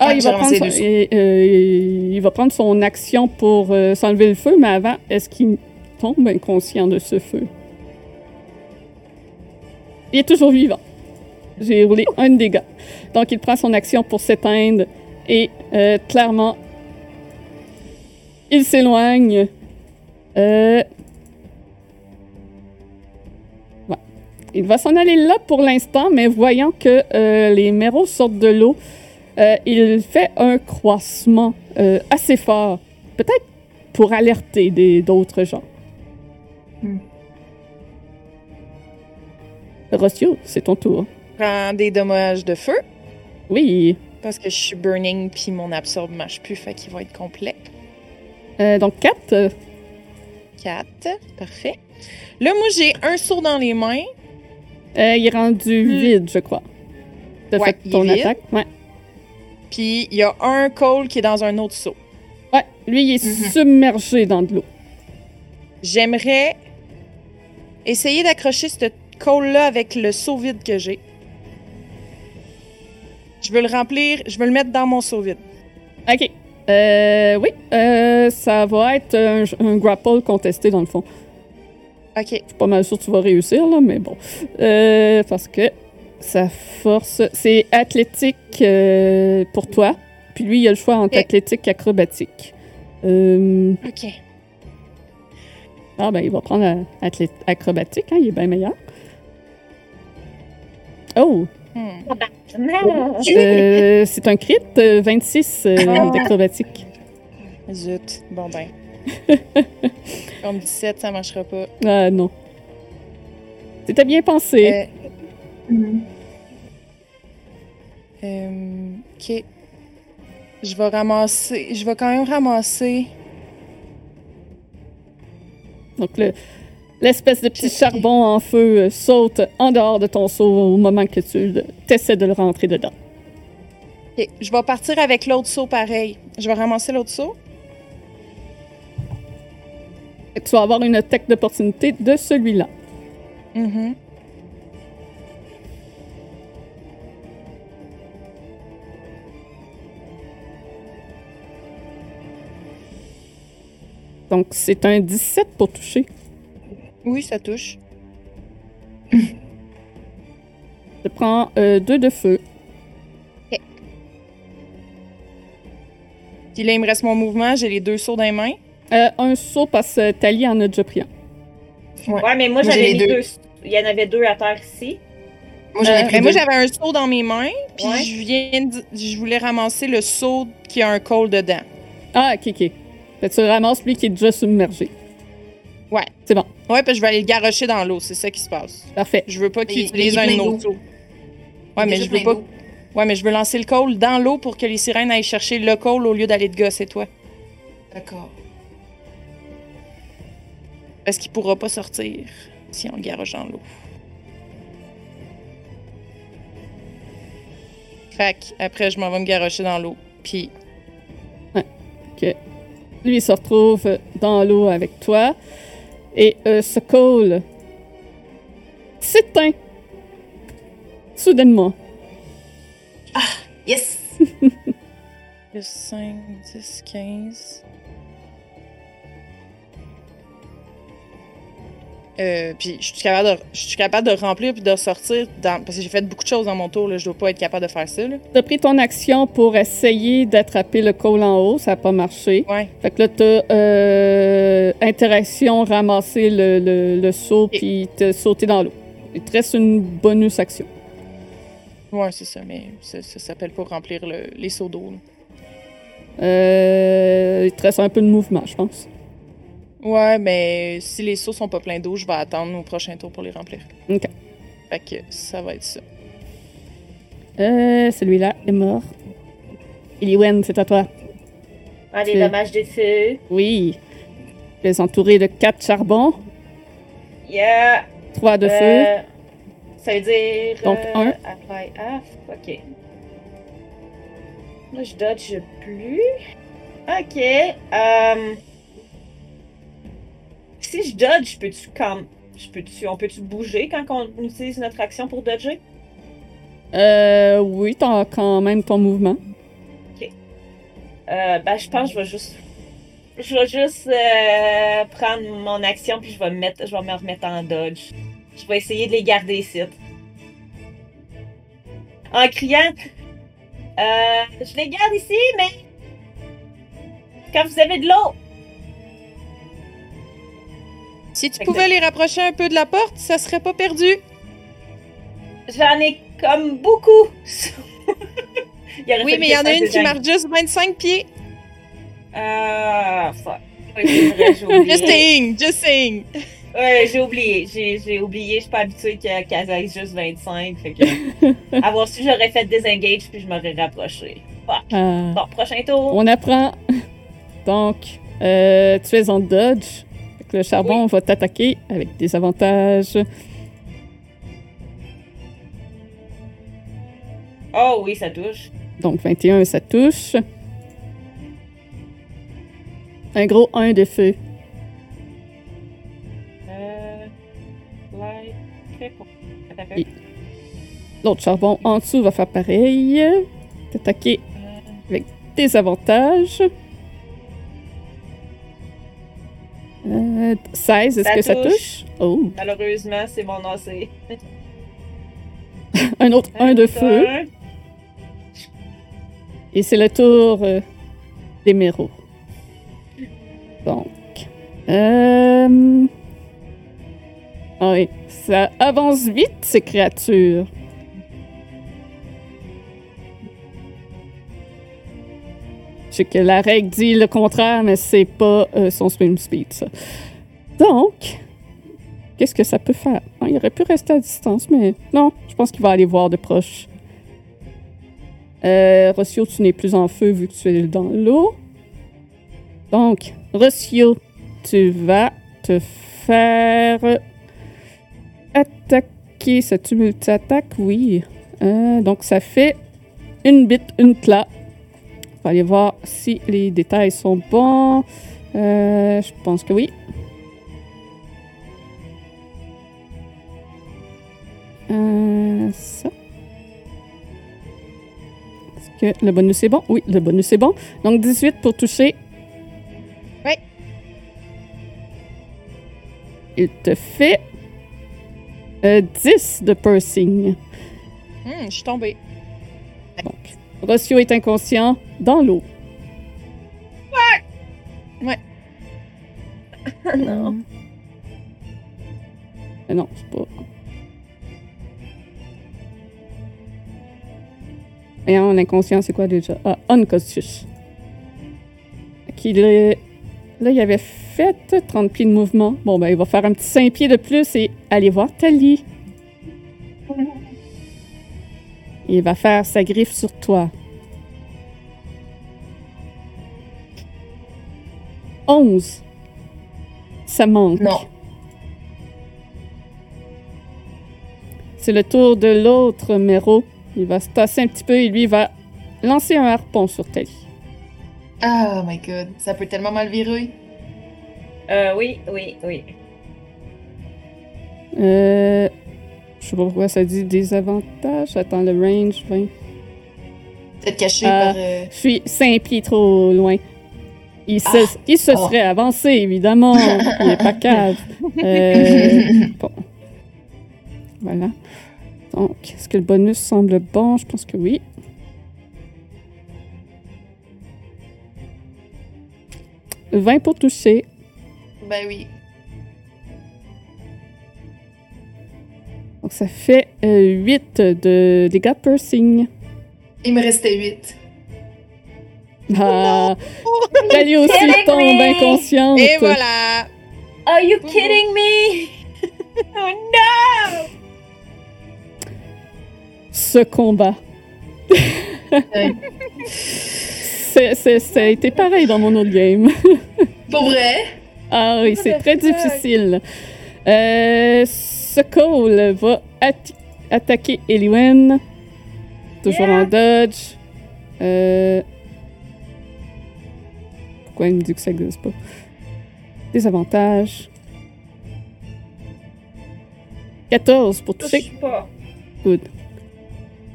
S1: Ah, il, va prendre son, et, euh, il va prendre son action pour euh, s'enlever le feu, mais avant, est-ce qu'il tombe inconscient de ce feu? Il est toujours vivant. J'ai roulé un dégât. Donc, il prend son action pour s'éteindre et euh, clairement, il s'éloigne. Euh, ouais. Il va s'en aller là pour l'instant, mais voyant que euh, les méros sortent de l'eau, euh, il fait un croissement euh, assez fort. Peut-être pour alerter des- d'autres gens.
S5: Hmm.
S1: Rossio, c'est ton tour.
S2: Prends des dommages de feu
S1: Oui.
S2: parce que je suis burning puis mon absorbe marche plus, fait qu'il va être complet.
S1: Euh, donc, 4.
S2: 4. Parfait. Là, moi, j'ai un saut dans les mains.
S1: Euh, il est rendu
S2: Hmm.
S1: vide, je crois. T'as
S2: Ouais,
S1: fait ton attaque. Ouais.
S2: Puis il y a un call qui est dans un autre saut.
S1: ouais. Lui, il est
S5: Mhm.
S1: submergé dans de l'eau.
S2: J'aimerais essayer d'accrocher ce call-là avec le seau vide que j'ai. Je veux le remplir, je veux le mettre dans mon seau vide.
S1: OK. Euh, oui, euh, ça va être un, un grapple contesté dans le fond.
S2: Ok.
S1: Je suis pas mal sûr que tu vas réussir, là, mais bon. Euh, parce que sa force, c'est athlétique euh, pour toi. Puis lui, il a le choix entre athlétique et acrobatique. Euh,
S2: Ok.
S1: ah, ben, il va prendre euh, athlé- acrobatique, hein, il est bien meilleur. Oh!
S2: Hmm.
S1: Euh, c'est un crit, euh, 26 euh,
S2: Ah.
S1: d'acrobatique.
S2: Zut. Bon ben. Comme 17, ça marchera pas.
S1: Ah non. C'était bien pensé.
S5: Mhm.
S2: euh, ok. Je vais ramasser. Je vais quand même ramasser.
S1: Donc, le- l'espèce de petit charbon en feu euh, saute en dehors de ton seau au moment que tu essaies de le rentrer dedans.
S2: Ok. Je vais partir avec l'autre seau pareil. Je vais ramasser l'autre seau.
S1: Tu vas avoir une attaque d'opportunité de celui-là.
S2: Mhm.
S1: Donc, c'est un 17 pour toucher.
S2: Oui, ça touche.
S1: Je prends 2 de feu.
S2: Puis là, il me reste mon mouvement. J'ai les deux sauts dans les mains.
S1: Euh, un saut parce que Tali en a déjà pris un.
S3: Ouais, mais moi, j'avais
S2: les
S3: mis
S2: deux.
S3: deux. Il y en avait deux à terre ici.
S5: Moi, j'en ai
S1: Euh,
S5: deux.
S2: j'avais un seau dans mes mains. Puis
S3: Ouais.
S2: je viens de- Je voulais ramasser le seau qui a un col dedans.
S1: Ah, ok, ok. Fait que tu ramasses lui qui est déjà submergé.
S2: Ouais.
S1: C'est bon.
S2: Ouais, puis je vais aller le garocher dans l'eau. C'est ça qui se passe.
S1: Parfait.
S2: Je veux pas qu'il utilise un autre. Ouais, mais je veux pas. Ouais, mais je veux lancer le col dans l'eau pour que les sirènes aillent chercher le col au lieu d'aller de gosser toi.
S5: D'accord.
S2: Parce qu'il pourra pas sortir si on le garoche dans l'eau. Fait après, je m'en vais me garocher dans l'eau. Puis,
S1: Lui, se retrouve dans l'eau avec toi. Et euh, ce col s'éteint. Soudainement.
S5: Yes!
S2: plus 5, 10, 15. Euh, puis je suis capable de, je suis capable de remplir puis de ressortir dans, parce que j'ai fait beaucoup de choses dans mon tour là, je dois pas être capable de faire ça.
S1: Tu as pris ton action pour essayer d'attraper le col en haut. Ça n'a pas marché.
S2: Ouais.
S1: Fait que là, tu as interaction, ramasser le, le, le seau,
S2: Et-
S1: puis te sauter dans l'eau. Il te reste une bonus action.
S2: Ouais, c'est ça, mais ça, ça s'appelle pas remplir le- les seaux d'eau.
S1: Euh, il te reste un peu de mouvement, je pense.
S2: Ouais, mais si les seaux sont pas pleins d'eau, je vais attendre au prochain tour pour les remplir.
S1: Ok.
S2: Fait que ça va être ça.
S1: Euh, celui-là est mort. Eliwen, c'est à toi.
S3: Ah, des
S1: C'est-
S3: dommages de feu.
S1: Oui. Tu es entouré de quatre charbons,
S3: Yeah.
S1: trois de feu.
S3: Euh, ça veut dire.
S1: Donc,
S3: euh,
S1: un.
S3: Apply half. Ok. Là, je dodge plus. Ok. Euh, si je dodge, peux-tu comme. Je peux-tu, on peut-tu bouger quand on utilise notre action pour dodger?
S1: Euh, oui, t'as quand même ton mouvement.
S3: Euh, ben, je pense que je vais juste. Je vais juste euh, prendre mon action puis je vais me mettre, je vais me remettre en dodge. Je vais essayer de les garder ici. En criant, euh, je les garde ici, mais quand vous avez de l'eau,
S2: Si tu pouvais les rapprocher un peu de la porte, ça serait pas perdu.
S3: j'en ai comme beaucoup.
S2: Oui, mais il y en a une qui marche juste 25 pieds.
S3: Ah, fuck. Oui, vrai, j'ai oublié.
S2: Just saying, just saying.
S3: Ouais, j'ai oublié. J'ai, j'ai oublié. Je suis pas habituée qu'elle qu'elle aille juste 25. Fait que. avoir su, j'aurais fait désengage puis je m'aurais rapproché. Fuck.
S1: Euh,
S3: Bon, prochain tour.
S1: on apprend. Donc, euh, tu es en dodge. Le charbon va t'attaquer avec des avantages.
S3: Oh oui, ça touche.
S1: Donc, 21, ça touche. Un gros 1 de feu.
S3: Euh. Like.
S1: L'autre charbon en dessous va faire pareil. T'attaquer
S3: Euh,
S1: avec des avantages. Euh, 16, est-ce que ça
S3: touche.
S1: touche? Oh,
S3: Malheureusement, c'est mon AC.
S1: un autre 1 de feu.
S3: Un.
S1: Et c'est le tour euh, des méros. Donc. Euh... Oui, ça avance vite, ces créatures. Sais que la règle dit le contraire, mais c'est pas euh, son swim speed, ça. Donc, qu'est-ce que ça peut faire? Il aurait pu rester à distance, mais non, je pense qu'il va aller voir de proche. Euh, Rossio, tu n'es plus en feu vu que tu es dans l'eau. Donc, Rossio, tu vas te faire attaquer. Ça tu multi-attaque? Oui. Euh, donc, ça fait une bite, une plat. On va aller voir si les détails sont bons. Euh, je pense que oui. Euh, ça. Est-ce que le bonus est bon? Oui, le bonus est bon. Donc 18 pour toucher.
S2: Oui.
S1: Il te fait euh, 10 de piercing.
S2: Hum, je suis tombée.
S1: Rossio est inconscient dans l'eau.
S3: non.
S1: Mais non, c'est pas. Et en inconscient, c'est quoi déjà? Ah, unconscious. Qu'il est... Là, il avait fait 30 pieds de mouvement. Bon, ben, il va faire un petit 5 pieds de plus et aller voir Tali. Il va faire sa griffe sur toi. 11. Ça manque.
S5: Non.
S1: C'est le tour de l'autre Méro. Il va se tasser un petit peu et lui va lancer un harpon sur Tali.
S5: Oh my god, ça peut tellement mal virer.
S3: Euh, oui, oui, oui.
S1: Euh, je sais pas pourquoi ça dit des avantages. Attends, le range 20.
S5: Peut-être caché
S1: Ah.
S5: par. euh,
S1: Je suis 5 pieds trop loin. Il se,
S5: Ah.
S1: il se
S5: Oh.
S1: serait avancé, évidemment. il est pas cave. Euh, bon. Voilà. Donc, est-ce que le bonus semble bon? Je pense que oui. « 20 pour toucher.
S5: Ben oui.
S1: Donc, ça fait 8 de dégâts de piercing.
S5: Il me restait 8.
S1: Ah, Tali aussi
S3: Kidding
S1: tombe
S3: me?
S1: inconsciente.
S2: Et voilà!
S3: Are you kidding me? oh no!
S1: Ce combat.
S5: Ouais.
S1: C'est- c'est- ça a été pareil dans mon autre game.
S5: Pour vrai?
S1: Ah oui, c'est très difficile. Euh, ce call va attaquer Eliwen. Toujours
S3: Yeah.
S1: en dodge. Euh... Pourquoi il me dit que ça n'existe pas? Des avantages. 14 pour toucher.
S3: Touche pas.
S1: Good.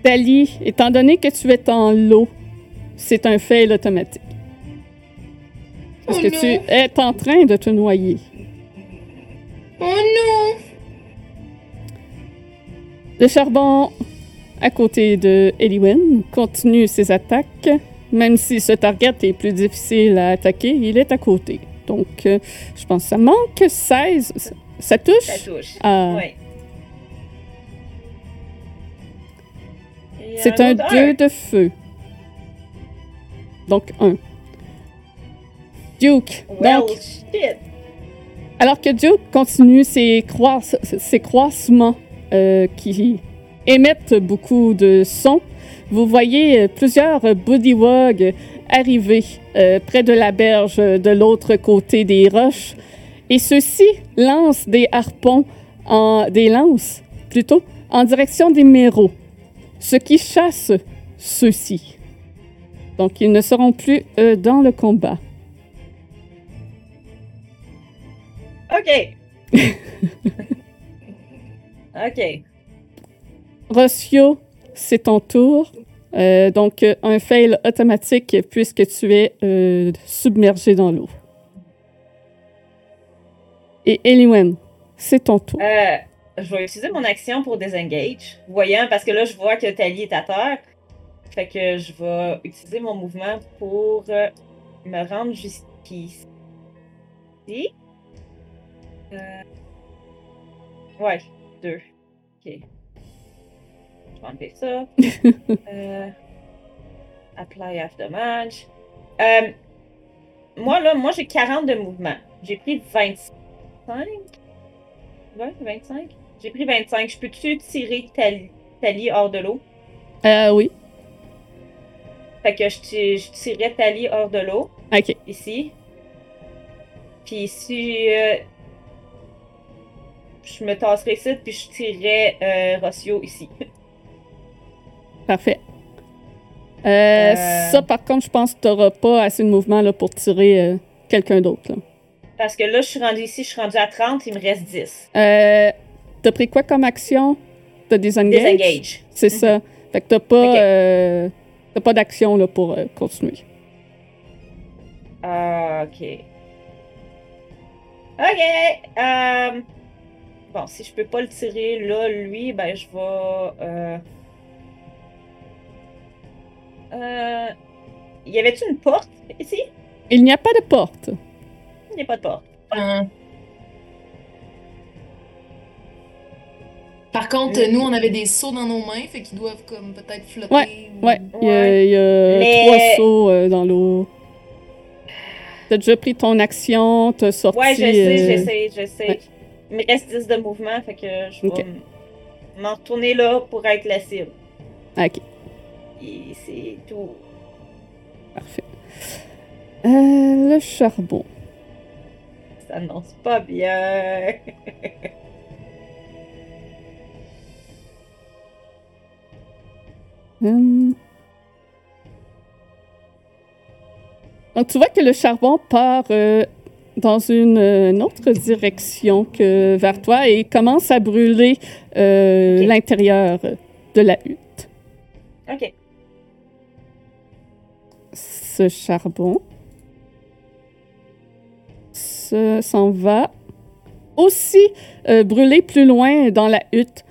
S1: Tali, étant donné que tu es en l'eau, c'est un fail automatique. Parce
S5: Oh
S1: que
S5: non.
S1: tu es en train de te noyer.
S5: Oh non!
S1: Le charbon, à côté de Eliwen, continue ses attaques. Même si ce target est plus difficile à attaquer, il est à côté. Donc, euh, je pense que ça manque 16. Ça- Ça touche?
S3: Ça touche.
S1: Ah,
S3: Oui.
S1: C'est un
S3: autre
S1: 2 de feu. Donc, 1. Duke.
S3: Well,
S1: Donc,
S3: shit.
S1: Alors que Duke continue ses, croisse- ses croissements euh, qui émettent beaucoup de sons, vous voyez euh, plusieurs bodywogs arriver euh, près de la berge de l'autre côté des roches. Et ceux-ci lancent des harpons, en, des lances plutôt, en direction des méros, ce qui chasse ceux-ci. Donc ils ne seront plus euh, dans le combat.
S3: OK. OK.
S1: Rossio, c'est ton tour. Euh, donc, euh, un fail automatique puisque tu es euh, submergé dans l'eau. Et Eliwen, c'est ton tour.
S3: Euh, je vais utiliser mon action pour disengage. Voyant, parce que là, je vois que Tali est à terre. Fait que je vais utiliser mon mouvement pour me rendre jusqu'ici. Ouais, deux. Ok. Je vais enlever ça. euh... Apply after match. Euh... Moi, là, moi, j'ai 40 de mouvement. J'ai pris 25. Ouais, 25. J'ai pris 25. Je peux-tu tirer Tali, Tali hors de l'eau?
S1: Euh, oui.
S3: Fait que je, je tirais Tali hors de l'eau,
S1: OK.
S3: ici. Puis si euh, je me tasserais ici, puis je tirais euh, Rossio ici.
S1: Parfait. Euh,
S3: Euh.
S1: Ça, par contre, je pense que tu n'auras pas assez de mouvement là, pour tirer euh, quelqu'un d'autre.
S3: Parce que là, je suis rendue ici, je suis rendue à 30, il me reste 10.
S1: Euh, t'as pris quoi comme action? T'as disengage?
S3: Disengage.
S1: C'est ça. Fait que t'as pas, euh, pas d'action là, pour euh, continuer.
S3: Ah, ok. Ok. Bon, si je peux pas le tirer là, lui, ben je vais. Euh... Euh... Y avait-tu une porte ici?
S1: Il n'y a pas de porte.
S3: Il n'y a pas de porte.
S5: Hein. Par contre, nous, on avait des seaux dans nos mains, fait qu'ils doivent comme peut-être flotter. ou-
S1: Ouais, il y a,
S3: Ouais.
S1: il y a
S3: Mais-
S1: trois sauts euh, dans l'eau. T'as déjà pris ton action, t'as sorti...
S3: Ouais, je sais,
S1: euh,
S3: je sais, je sais.
S1: ouais.
S3: Il me reste 10 de mouvement, fait que je vais m'en retourner là pour être la cible.
S1: Ok,
S3: Et c'est tout.
S1: parfait. Euh, le charbon.
S3: Ça annonce pas bien.
S1: Hum. Donc, tu vois que le charbon part euh, dans une, euh, une autre direction que vers toi et commence à brûler euh, l'intérieur de la hutte.
S3: Ok.
S1: Ce charbon se- s'en va aussi euh, brûler plus loin dans la hutte.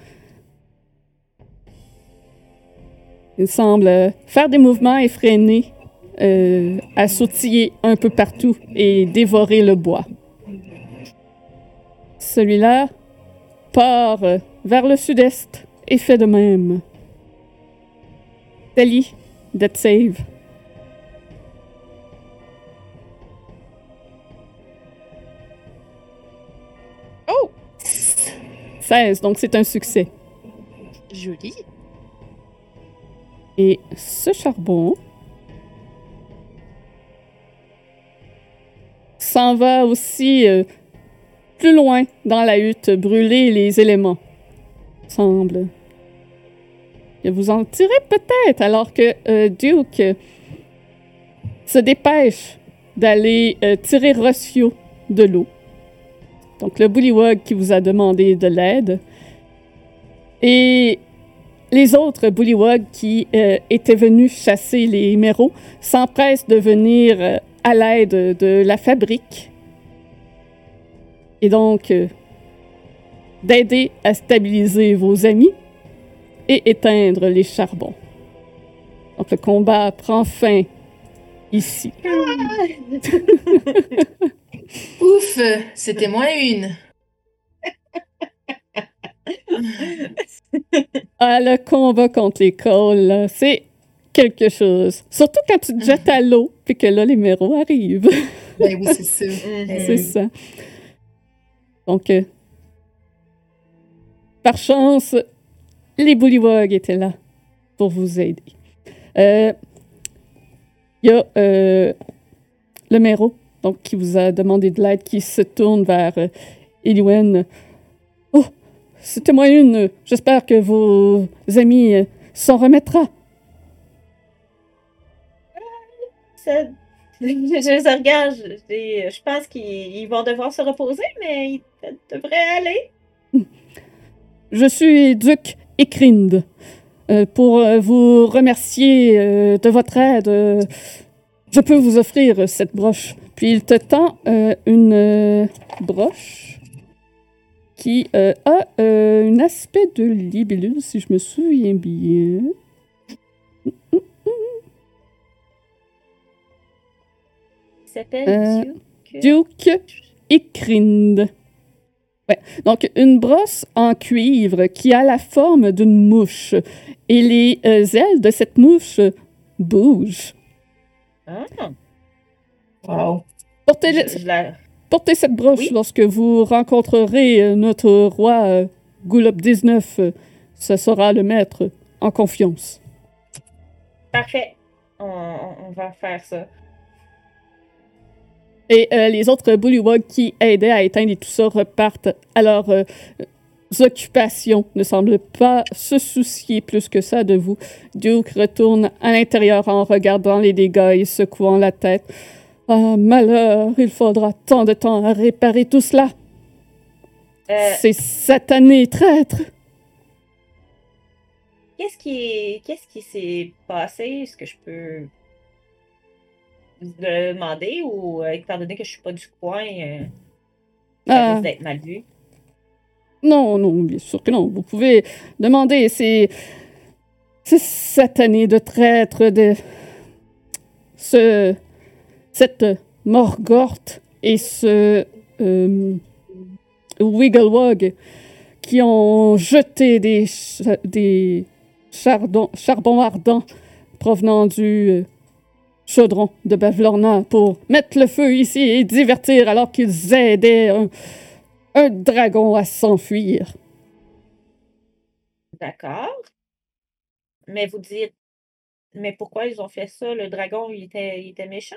S1: Il semble faire des mouvements effrénés, euh, à sautiller un peu partout et dévorer le bois. Celui-là part euh, vers le sud-est et fait de même. Tali, Death Save.
S2: Oh!
S1: 16, donc c'est un succès.
S2: Joli.
S1: Et ce charbon s'en va aussi euh, plus loin dans la hutte, brûler les éléments. Semble. Que vous en tirez peut-être alors que euh, Duke se dépêche d'aller euh, tirer Rossio de l'eau. Donc le bullywug qui vous a demandé de l'aide. Et les autres bullywugs qui étaient venus chasser les méros s'empressent de venir à l'aide de la fabrique et donc euh, d'aider à stabiliser vos amis et éteindre les charbons. Donc le combat prend fin ici.
S5: Ouf, c'était moins une.
S1: Ah, le combat contre les cols, c'est quelque chose. Surtout quand tu te jettes à l'eau puis que là, les méros arrivent.
S5: Ben oui, c'est ça.
S3: Mhm.
S1: C'est ça. Donc, euh, par chance, les bullywugs étaient là pour vous aider. Euh, Il y a euh, le méro, donc, qui vous a demandé de l'aide, qui se tourne vers euh, Eliwen. Oh, c'était moi une. J'espère que vos amis euh, s'en remettra.
S3: Je, les regarde, je, pense qu'ils ils vont devoir se reposer, mais ils de- devraient aller.
S1: Je suis Duc Ekrind. Euh, pour euh, vous remercier euh, de votre aide, euh, je peux vous offrir cette broche. Puis il te tend une broche. qui a un aspect de libellule, si je me souviens bien.
S3: S'appelle
S1: Euh,
S3: Duke.
S1: Duke Ikrind. Ouais. Donc, une brosse en cuivre qui a la forme d'une mouche. Et les euh, ailes de cette mouche bougent.
S3: Ah,
S5: Wow.
S1: Portez,
S3: je, je la-
S1: portez cette broche
S3: Oui.
S1: lorsque vous rencontrerez euh, notre roi euh, Goulop 19. euh, Ce sera le maître en confiance.
S3: Parfait. On, on- on va faire ça.
S1: Et euh, les autres Bullywugs qui aidaient à éteindre et tout ça repartent à leurs euh, occupations, ne semblent pas se soucier plus que ça de vous. Duke retourne à l'intérieur en regardant les dégâts et secouant la tête. Ah, malheur, il faudra tant de temps à réparer tout cela.
S3: Euh,
S1: Ces satanés traîtres.
S3: Qu'est-ce qui qu'est-ce qui s'est passé? Est-ce que je peux vous le demander ou euh, étant donné que je suis pas du coin, euh, ça
S1: Ah.
S3: risque d'être mal vu?
S1: Non, non, bien sûr que non. Vous pouvez demander ces, ces satanés de traîtres de ce, cette Morgorth et ce euh, Wigglewog qui ont jeté des, des chardons, charbons ardents provenant du euh, chaudron de Bavlorna pour mettre le feu ici et divertir alors qu'ils aidaient un, un dragon à s'enfuir.
S3: D'accord. Mais vous dites, mais pourquoi ils ont fait ça? Le dragon, il était, il était méchant?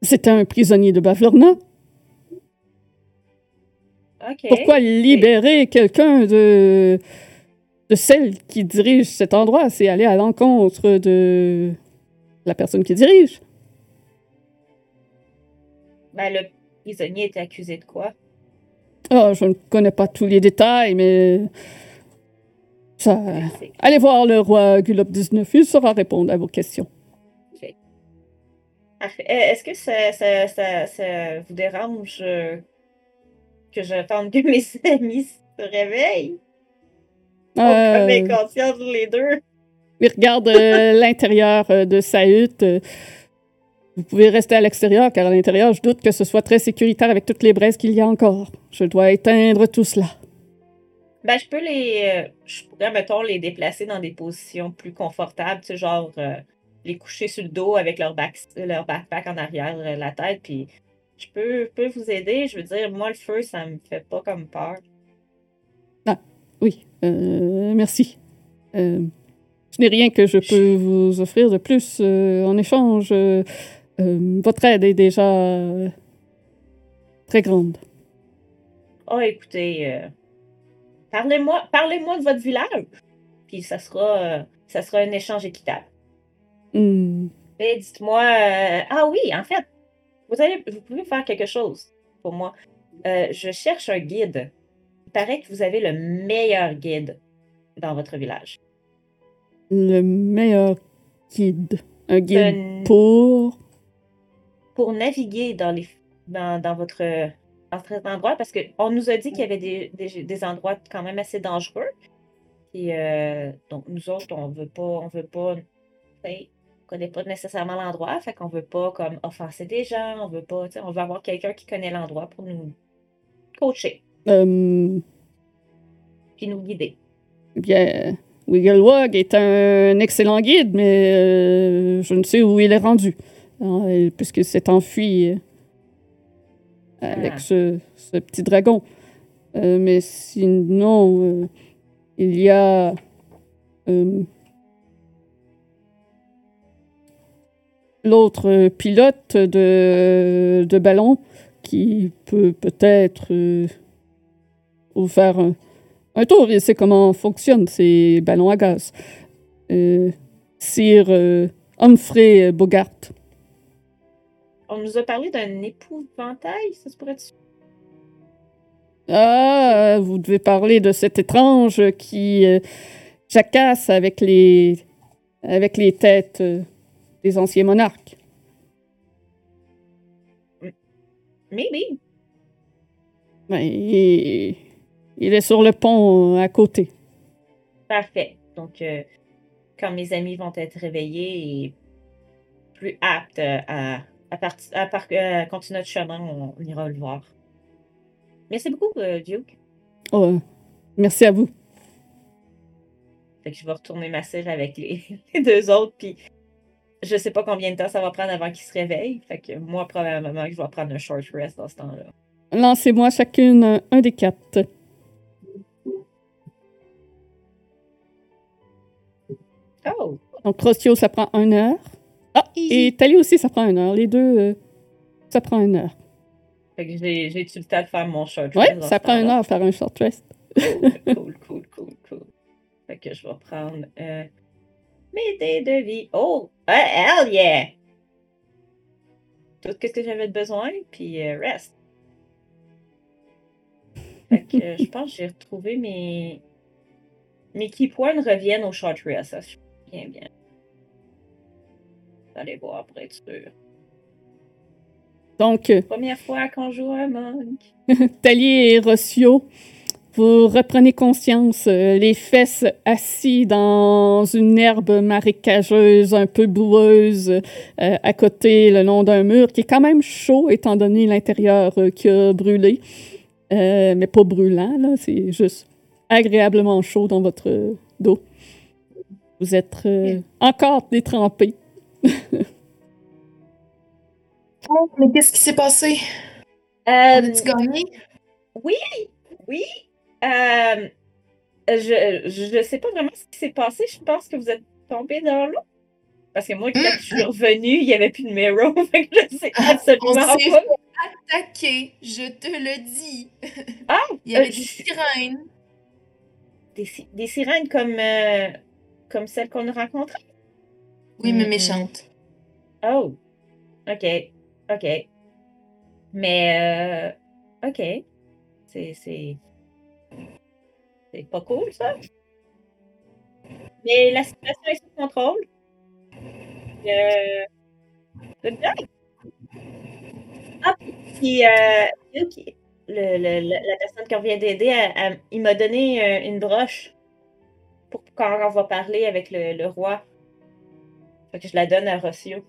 S1: C'était un prisonnier de Bavlorna. Pourquoi libérer quelqu'un de, de celle qui dirige cet endroit? C'est aller à l'encontre de la personne qui dirige.
S3: Ben, le prisonnier était accusé de quoi?
S1: Ah, je ne connais pas tous les détails, mais ça... Allez voir le roi Gulop 19, il saura répondre à vos questions.
S3: Parfait. Euh, Est-ce que ça, ça, ça, ça vous dérange euh, que j'attende que mes amis se réveillent? On
S1: Euh,
S3: est conscients tous les deux.
S1: Il regarde euh, l'intérieur euh, de sa hutte. euh, Vous pouvez rester à l'extérieur, car à l'intérieur, je doute que ce soit très sécuritaire avec toutes les braises qu'il y a encore. Je dois éteindre tout cela.
S3: Ben, je peux les. euh, je pourrais, mettons, les déplacer dans des positions plus confortables, tu sais, genre euh, les coucher sur le dos avec leur, back, leur backpack en arrière la tête, puis je peux, peux vous aider. Je veux dire, moi, le feu, ça me fait pas comme peur.
S1: Oui, euh, merci. Ce n'est rien que je peux vous offrir de plus euh, en échange. euh, euh, votre aide est déjà très grande.
S3: Oh, écoutez, parlez-moi parlez-moi de votre village, puis ça sera, ça sera un échange équitable.
S1: Hmm,
S3: dites-moi. ah oui, en fait, vous, allez, vous pouvez faire quelque chose pour moi. Euh, je cherche un guide. Il paraît que vous avez le meilleur guide dans votre village.
S1: Le meilleur guide. Un guide
S3: Euh,
S1: pour...
S3: pour naviguer dans, les, dans, dans votre dans cet endroit, parce qu'on nous a dit qu'il y avait des, des, des endroits quand même assez dangereux. Et euh, donc, nous autres, on veut pas, on veut pas, on connaît pas nécessairement l'endroit, fait qu'on veut pas comme offenser des gens, on veut pas, on veut avoir quelqu'un qui connaît l'endroit pour nous coacher,
S1: euh,
S3: puis nous guider.
S1: bien, Wigglewog est un excellent guide, mais euh, je ne sais où il est rendu, hein, puisqu'il s'est enfui euh, avec
S3: Ah.
S1: ce, ce petit dragon. Euh, mais sinon, euh, il y a... L'autre pilote de, de ballon qui peut peut-être vous faire un, un tour. Il sait comment fonctionnent ces ballons à gaz. Euh, Sir euh, Humphrey Bogart.
S3: On nous a parlé d'un épouvantail, ça se pourrait-tu?
S1: Ah, vous devez parler de cet étrange qui euh, jacasse avec les, avec les têtes euh, des anciens monarques.
S3: Maybe.
S1: Ben, il, est sur le pont euh, à côté.
S3: Parfait. Donc, euh, quand mes amis vont être réveillés et plus aptes euh, à, à, parti- à euh, continuer notre chemin, on, on ira le voir. Merci beaucoup, euh, Duke.
S1: Oh, merci à vous.
S3: Fait que je vais retourner ma selle avec les, les deux autres, puis je sais pas combien de temps ça va prendre avant qu'ils se réveillent. Fait que moi, probablement, je vais prendre un short rest dans ce temps-là.
S1: Lancez-moi chacune un, un des quatre.
S3: Oh!
S1: Donc, Rossio, ça prend une heure. Ah,
S2: Easy.
S1: et Tali aussi, ça prend une heure. Les deux, euh, ça prend une heure.
S3: Fait que j'ai eu le temps de faire mon short rest. dans
S1: ça prend une heure faire un short rest.
S3: cool, cool, cool, cool. Fait que je vais prendre euh, mes dés de vie. Oh! ah, hell yeah! Tout ce que j'avais de besoin, puis euh, reste. Fait que euh, je pense que j'ai retrouvé mes. Mes key points reviennent au short rest. Je bien, bien. Allez voir pour être sûr.
S1: Donc, euh,
S3: Première fois qu'on joue un monk.
S1: Tali et Rossio, vous reprenez conscience, euh, les fesses assis dans une herbe marécageuse un peu boueuse euh, à côté, le long d'un mur qui est quand même chaud étant donné l'intérieur euh, qui a brûlé. Euh, mais pas brûlant, là, c'est juste agréablement chaud dans votre dos. Vous êtes euh, encore détrempés.
S5: Oh, mais qu'est-ce qui s'est passé?
S3: Euh,
S5: a-tu gagné?
S3: Oui, oui. Euh, je, je sais pas vraiment ce qui s'est passé. Je pense que vous êtes tombé dans l'eau. Parce que moi, quand je suis revenue, il n'y avait plus de Mero. Fait que je sais absolument
S5: On s'est
S3: pas.
S5: Attaqué, je te le dis.
S3: Ah,
S5: Il y avait
S3: euh,
S5: des
S3: je-
S5: sirènes.
S3: Des, des sirènes comme, euh, comme celles qu'on a rencontrées.
S5: Oui, mais
S3: Mhm.
S5: méchantes.
S3: Oh, ok, ok. Mais, euh, ok. C'est, c'est, c'est pas cool, ça. Mais la situation est sous contrôle. Euh, good job. Ah, puis, euh, le, le- le- la personne qui vient d'aider, elle- elle- il m'a donné euh, une broche pour quand on va parler avec le, le roi. Fait que je la donne à Rossio.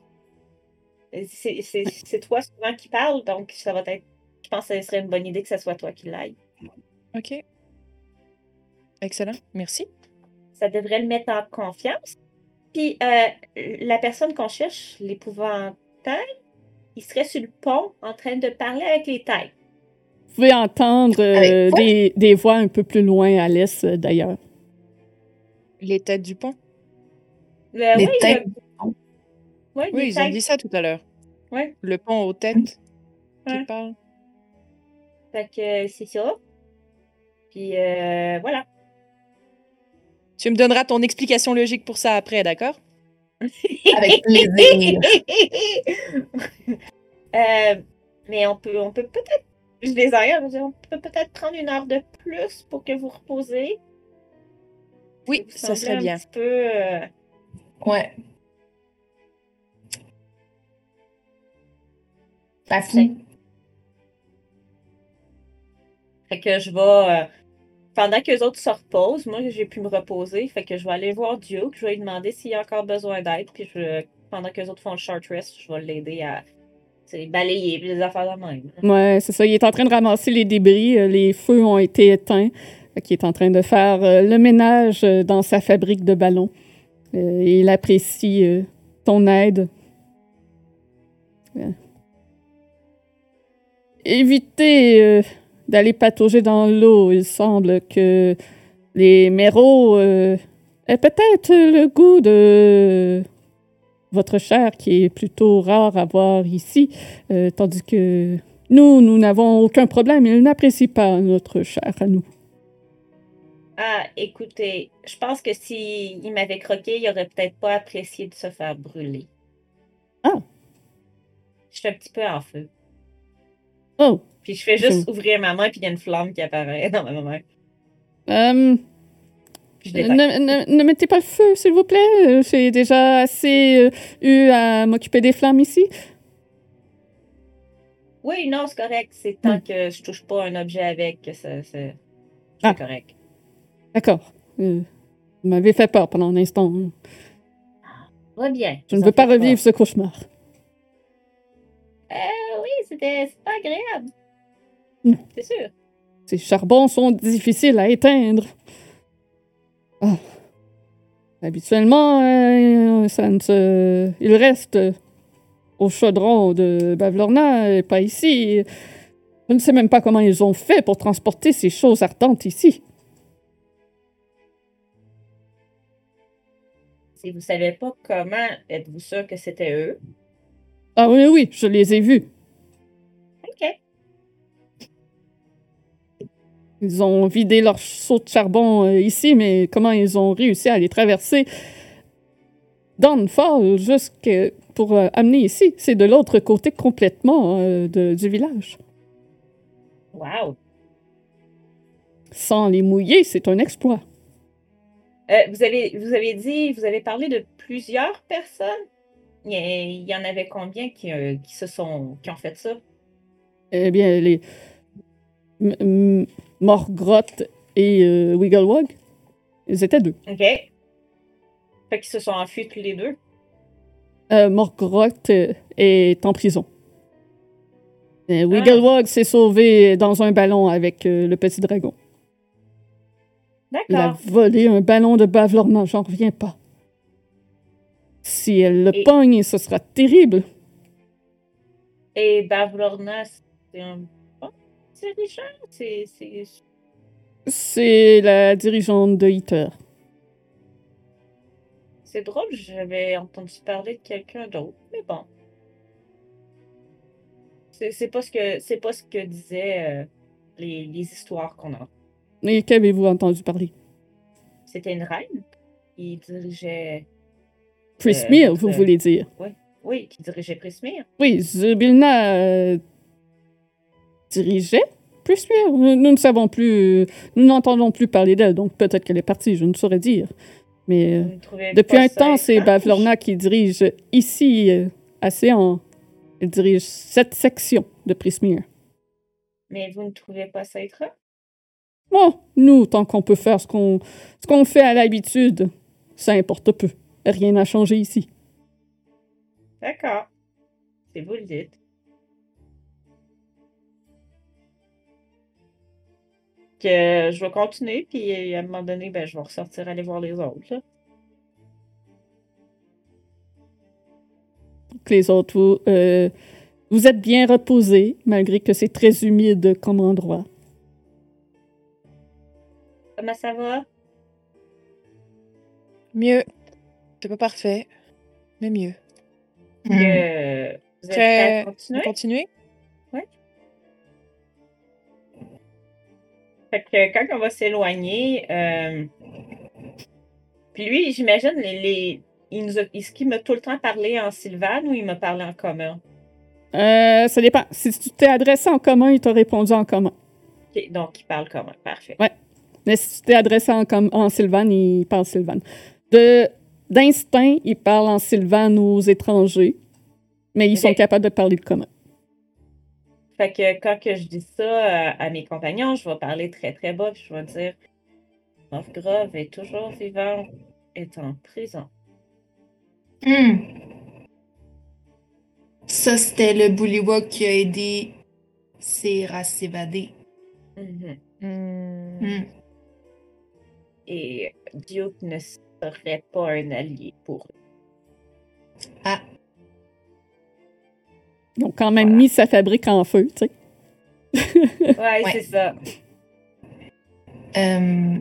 S3: C'est toi souvent qui parle, donc ça va être. Je pense que ce serait une bonne idée que ce soit toi qui l'aille.
S2: OK. Excellent. Merci.
S3: Ça devrait le mettre en confiance. Puis euh, la personne qu'on cherche, l'épouvantail, il serait sur le pont en train de parler avec les tailles.
S1: Vous pouvez entendre euh, des, des voix un peu plus loin à l'est, euh, d'ailleurs.
S2: Les têtes du pont.
S3: Euh,
S5: Les
S3: oui,
S5: têtes
S3: le- ouais,
S2: Oui,
S3: des
S2: ils ont dit ça tout à l'heure.
S3: Ouais.
S2: Le pont aux têtes qui
S3: Ouais.
S2: parle.
S3: Fait que c'est ça. Puis euh, voilà.
S2: Tu me donneras ton explication logique pour ça après, d'accord?
S5: Avec plaisir.
S3: Euh, mais on peut, on peut peut-être, je les on peut peut-être prendre une heure de plus pour que vous reposez.
S2: Oui, ça serait
S3: un
S2: bien.
S3: petit peu. euh,
S5: Ouais. Papy.
S3: Fait que je vais. euh, pendant que les autres se reposent, moi j'ai pu me reposer. Fait que je vais aller voir Duke. Je vais lui demander s'il y a encore besoin d'aide. Puis je, pendant que les autres font le short rest, je vais l'aider à balayer puis des affaires de même.
S1: Ouais, c'est ça. Il est en train de ramasser les débris. euh, Les feux ont été éteints. Qu'il est en train de faire euh, le ménage euh, dans sa fabrique de ballons. Euh, il apprécie ton aide. Évitez d'aller patauger dans l'eau. Il semble que les méros aient peut-être le goût de votre chair qui est plutôt rare à voir ici. Tandis que nous, nous n'avons aucun problème. Ils n'apprécient pas notre chair à nous.
S3: Ah, écoutez, je pense que s'il m'avait croqué, il aurait peut-être pas apprécié de se faire brûler.
S1: Ah.
S3: Je suis un petit peu en feu.
S1: Oh,
S3: Puis je fais juste ouvrir ma main, puis il y a une flamme qui apparaît dans ma main. je
S1: ne, ne- ne mettez pas le feu, s'il vous plaît. J'ai déjà assez euh, eu à m'occuper des flammes ici.
S3: Oui, non, c'est correct. C'est tant
S1: Hmm.
S3: que je touche pas un objet avec que C'est
S1: Ah.
S3: correct.
S1: D'accord. Euh, vous m'avez fait peur pendant un instant.
S3: Va bien.
S1: Je ne veux pas revivre ce cauchemar.
S3: Euh, oui, c'était pas agréable.
S1: Non.
S3: C'est sûr.
S1: Ces charbons sont difficiles à éteindre. Ah. Habituellement, euh, ça ne se... il reste au chaudron de Bavlorna et pas ici. Je ne sais même pas comment ils ont fait pour transporter ces choses ardentes ici.
S3: Si vous savez pas comment, êtes-vous sûr que c'était eux?
S1: Ah oui, oui, je les ai vus.
S3: OK.
S1: Ils ont vidé leur seau de charbon euh, ici, mais comment ils ont réussi à les traverser Downfall jusque pour euh, amener ici? C'est de l'autre côté complètement euh, de- du village.
S3: Wow.
S1: Sans les mouiller, c'est un exploit.
S3: Euh, vous, avez, vous avez dit, vous avez parlé de plusieurs personnes? Il y, en avait combien qui, euh, qui se sont, qui ont fait ça?
S1: Eh bien, les M- M- Morgroth et euh, Wigglewog, ils étaient deux.
S3: OK. Fait qu'ils se sont enfuis tous les deux?
S1: Euh, Morgroth euh, est en prison. Et Wigglewog s'est sauvé dans un ballon avec le petit dragon. Il a volé un ballon de Bavlorna, j'en reviens pas. Si elle le
S3: Et-
S1: pogne, ce sera terrible.
S3: Et Bavlorna, c'est un bon dirigeant? C'est. c'est-
S1: C'est la dirigeante de Hitter.
S3: C'est drôle, j'avais entendu parler de quelqu'un d'autre, mais bon. C'est c'est pas ce que c'est pas ce que disaient euh, les, les histoires qu'on a.
S1: Et qu'avez-vous entendu parler?
S3: C'était une reine qui dirigeait.
S1: Prismere,
S3: Euh,
S1: vous
S3: euh,
S1: voulez dire?
S3: Oui, qui dirigeait Prismere.
S1: Oui, Zubilna euh, dirigeait Prismere. Nous, nous ne savons plus, euh, nous n'entendons plus parler d'elle, donc peut-être qu'elle est partie, je ne saurais dire. Mais euh, depuis un temps, c'est? Bavlorna qui dirige ici, euh, à Séan. Elle dirige cette section de Prismere.
S3: Mais vous ne trouvez pas ça étrange?
S1: Bon, nous, tant qu'on peut faire ce qu'on ce qu'on fait à l'habitude, ça importe peu. Rien n'a changé ici.
S3: D'accord. Si vous le dites. Que je vais continuer, puis à un moment donné, ben, je vais ressortir aller voir les autres.
S1: les autres, vous, euh, vous êtes bien reposés, malgré que c'est très humide comme endroit.
S3: Comment ça va?
S2: Mieux. C'est pas parfait, mais mieux.
S5: Hmm.
S3: Que vous êtes prêts à continuer?
S2: Continuer?
S3: Fait que quand on va s'éloigner, euh, puis lui, j'imagine, les, les- il nous a- est-ce qu'il m'a tout le temps parlé en sylvane ou il m'a parlé en commun?
S1: Euh, ça dépend. Si tu t'es adressé en commun, il t'a répondu en commun.
S3: Ok, donc, il parle commun. Parfait.
S1: Mais si tu t'es adressé en, com- en Sylvane, il parle Sylvane. De, d'instinct, il parle en Sylvane aux étrangers, mais ils sont capables de parler de commun.
S3: Fait que quand que je dis ça à, à mes compagnons, je vais parler très très bas, puis je vais dire Morgrove est toujours vivant, est en prison.
S5: Hmm. Ça, c'était le Bullywug qui a aidé Sierra à s'évader.
S3: Mhm.
S2: Hmm.
S5: Hmm.
S3: Et Duke ne serait pas un allié pour eux.
S5: Ah,
S1: Ils ont quand même
S3: Voilà.
S1: mis sa fabrique en feu, tu sais.
S3: Ouais,
S5: Ouais.
S3: c'est ça.
S5: euh...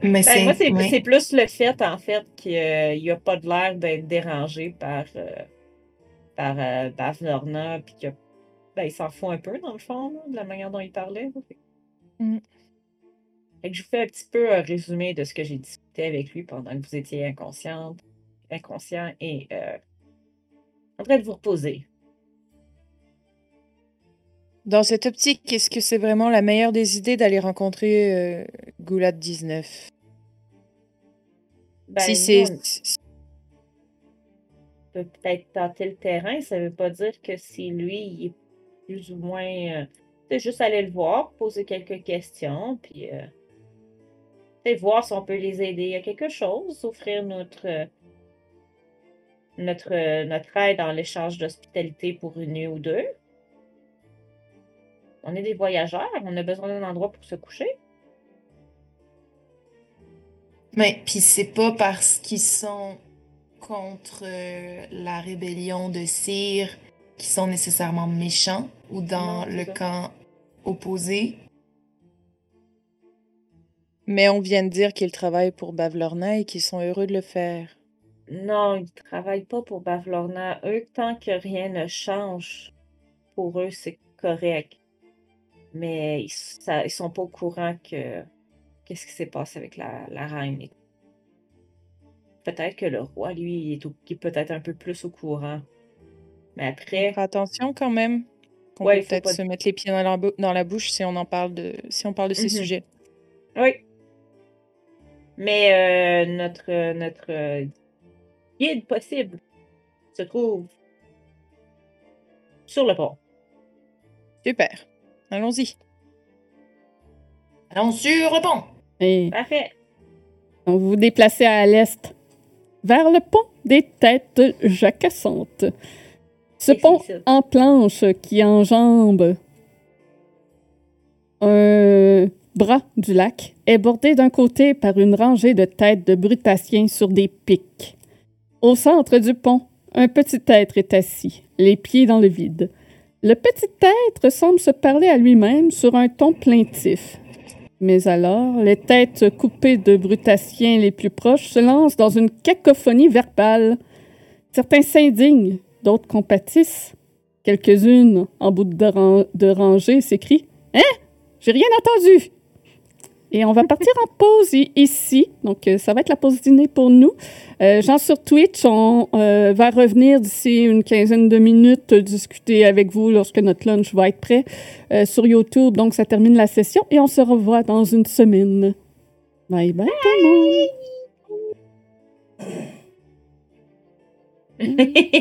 S5: Mais
S3: Ben,
S5: c'est.
S3: moi, c'est
S5: ouais.
S3: plus le fait, en fait, qu'il n'y a pas de l'air d'être dérangé par, euh, par euh, Bavlorna, puis que ben, il s'en fout un peu, dans le fond, là, de la manière dont il parlait. là.
S2: Mm.
S3: Fait que je vous fais un petit peu un résumé de ce que j'ai discuté avec lui pendant que vous étiez inconsciente, inconscient et euh, en train de vous reposer.
S2: Dans cette optique, est-ce que c'est vraiment la meilleure des idées d'aller rencontrer euh, Goulat 19
S3: Ben,
S2: Si c'est.
S3: peut-être tenter le terrain, ça veut pas dire que si lui, il est plus ou moins euh, C'est juste aller le voir, poser quelques questions, puis euh, voir si on peut les aider à quelque chose, offrir notre euh, notre, euh, notre aide en l'échange d'hospitalité pour une nuit ou deux. On est des voyageurs, on a besoin d'un endroit pour se coucher.
S5: Mais puis c'est pas parce qu'ils sont contre la rébellion de Cyr qu'ils sont nécessairement méchants ou dans le camp opposé.
S2: Mais on vient de dire qu'ils travaillent pour Bavlorna et qu'ils sont heureux de le faire.
S3: Non, ils ne travaillent pas pour Bavlorna. Eux, tant que rien ne change, pour eux, c'est correct. Mais ils, ils sont pas au courant que qu'est-ce qui s'est passé avec la, la reine. Peut-être que le roi, lui, il est, est peut-être un peu plus au courant. Mais après,
S2: Faire attention quand même. Qu'on
S3: Ouais,
S2: peut peut-être
S3: pas-
S2: se mettre les pieds dans la, bou- dans la bouche si on en parle de si on parle de ces
S3: Mhm.
S2: sujets.
S3: oui. Mais euh, notre, notre euh, guide possible se trouve sur le pont.
S2: Super. Allons-y.
S5: Allons sur le pont!
S1: Et
S3: Parfait.
S1: donc, vous vous déplacez à l'est, vers le pont des têtes jacassantes. Ce pont en planche qui enjambe un bras du lac est bordé d'un côté par une rangée de têtes de brutassiens sur des pics. Au centre du pont, un petit être est assis, les pieds dans le vide. Le petit être semble se parler à lui-même sur un ton plaintif. Mais alors, les têtes coupées de brutassiens les plus proches se lancent dans une cacophonie verbale. Certains s'indignent, d'autres compatissent. Quelques-unes, en bout de, de rangée, s'écrient Hein? J'ai rien entendu Et on va partir en pause ici. Donc, euh, ça va être la pause dîner pour nous. Euh, Jean sur Twitch, on euh, va revenir d'ici une quinzaine de minutes discuter avec vous lorsque notre lunch va être prêt euh, sur YouTube. Donc, ça termine la session et on se revoit dans une semaine. Bye bye monde!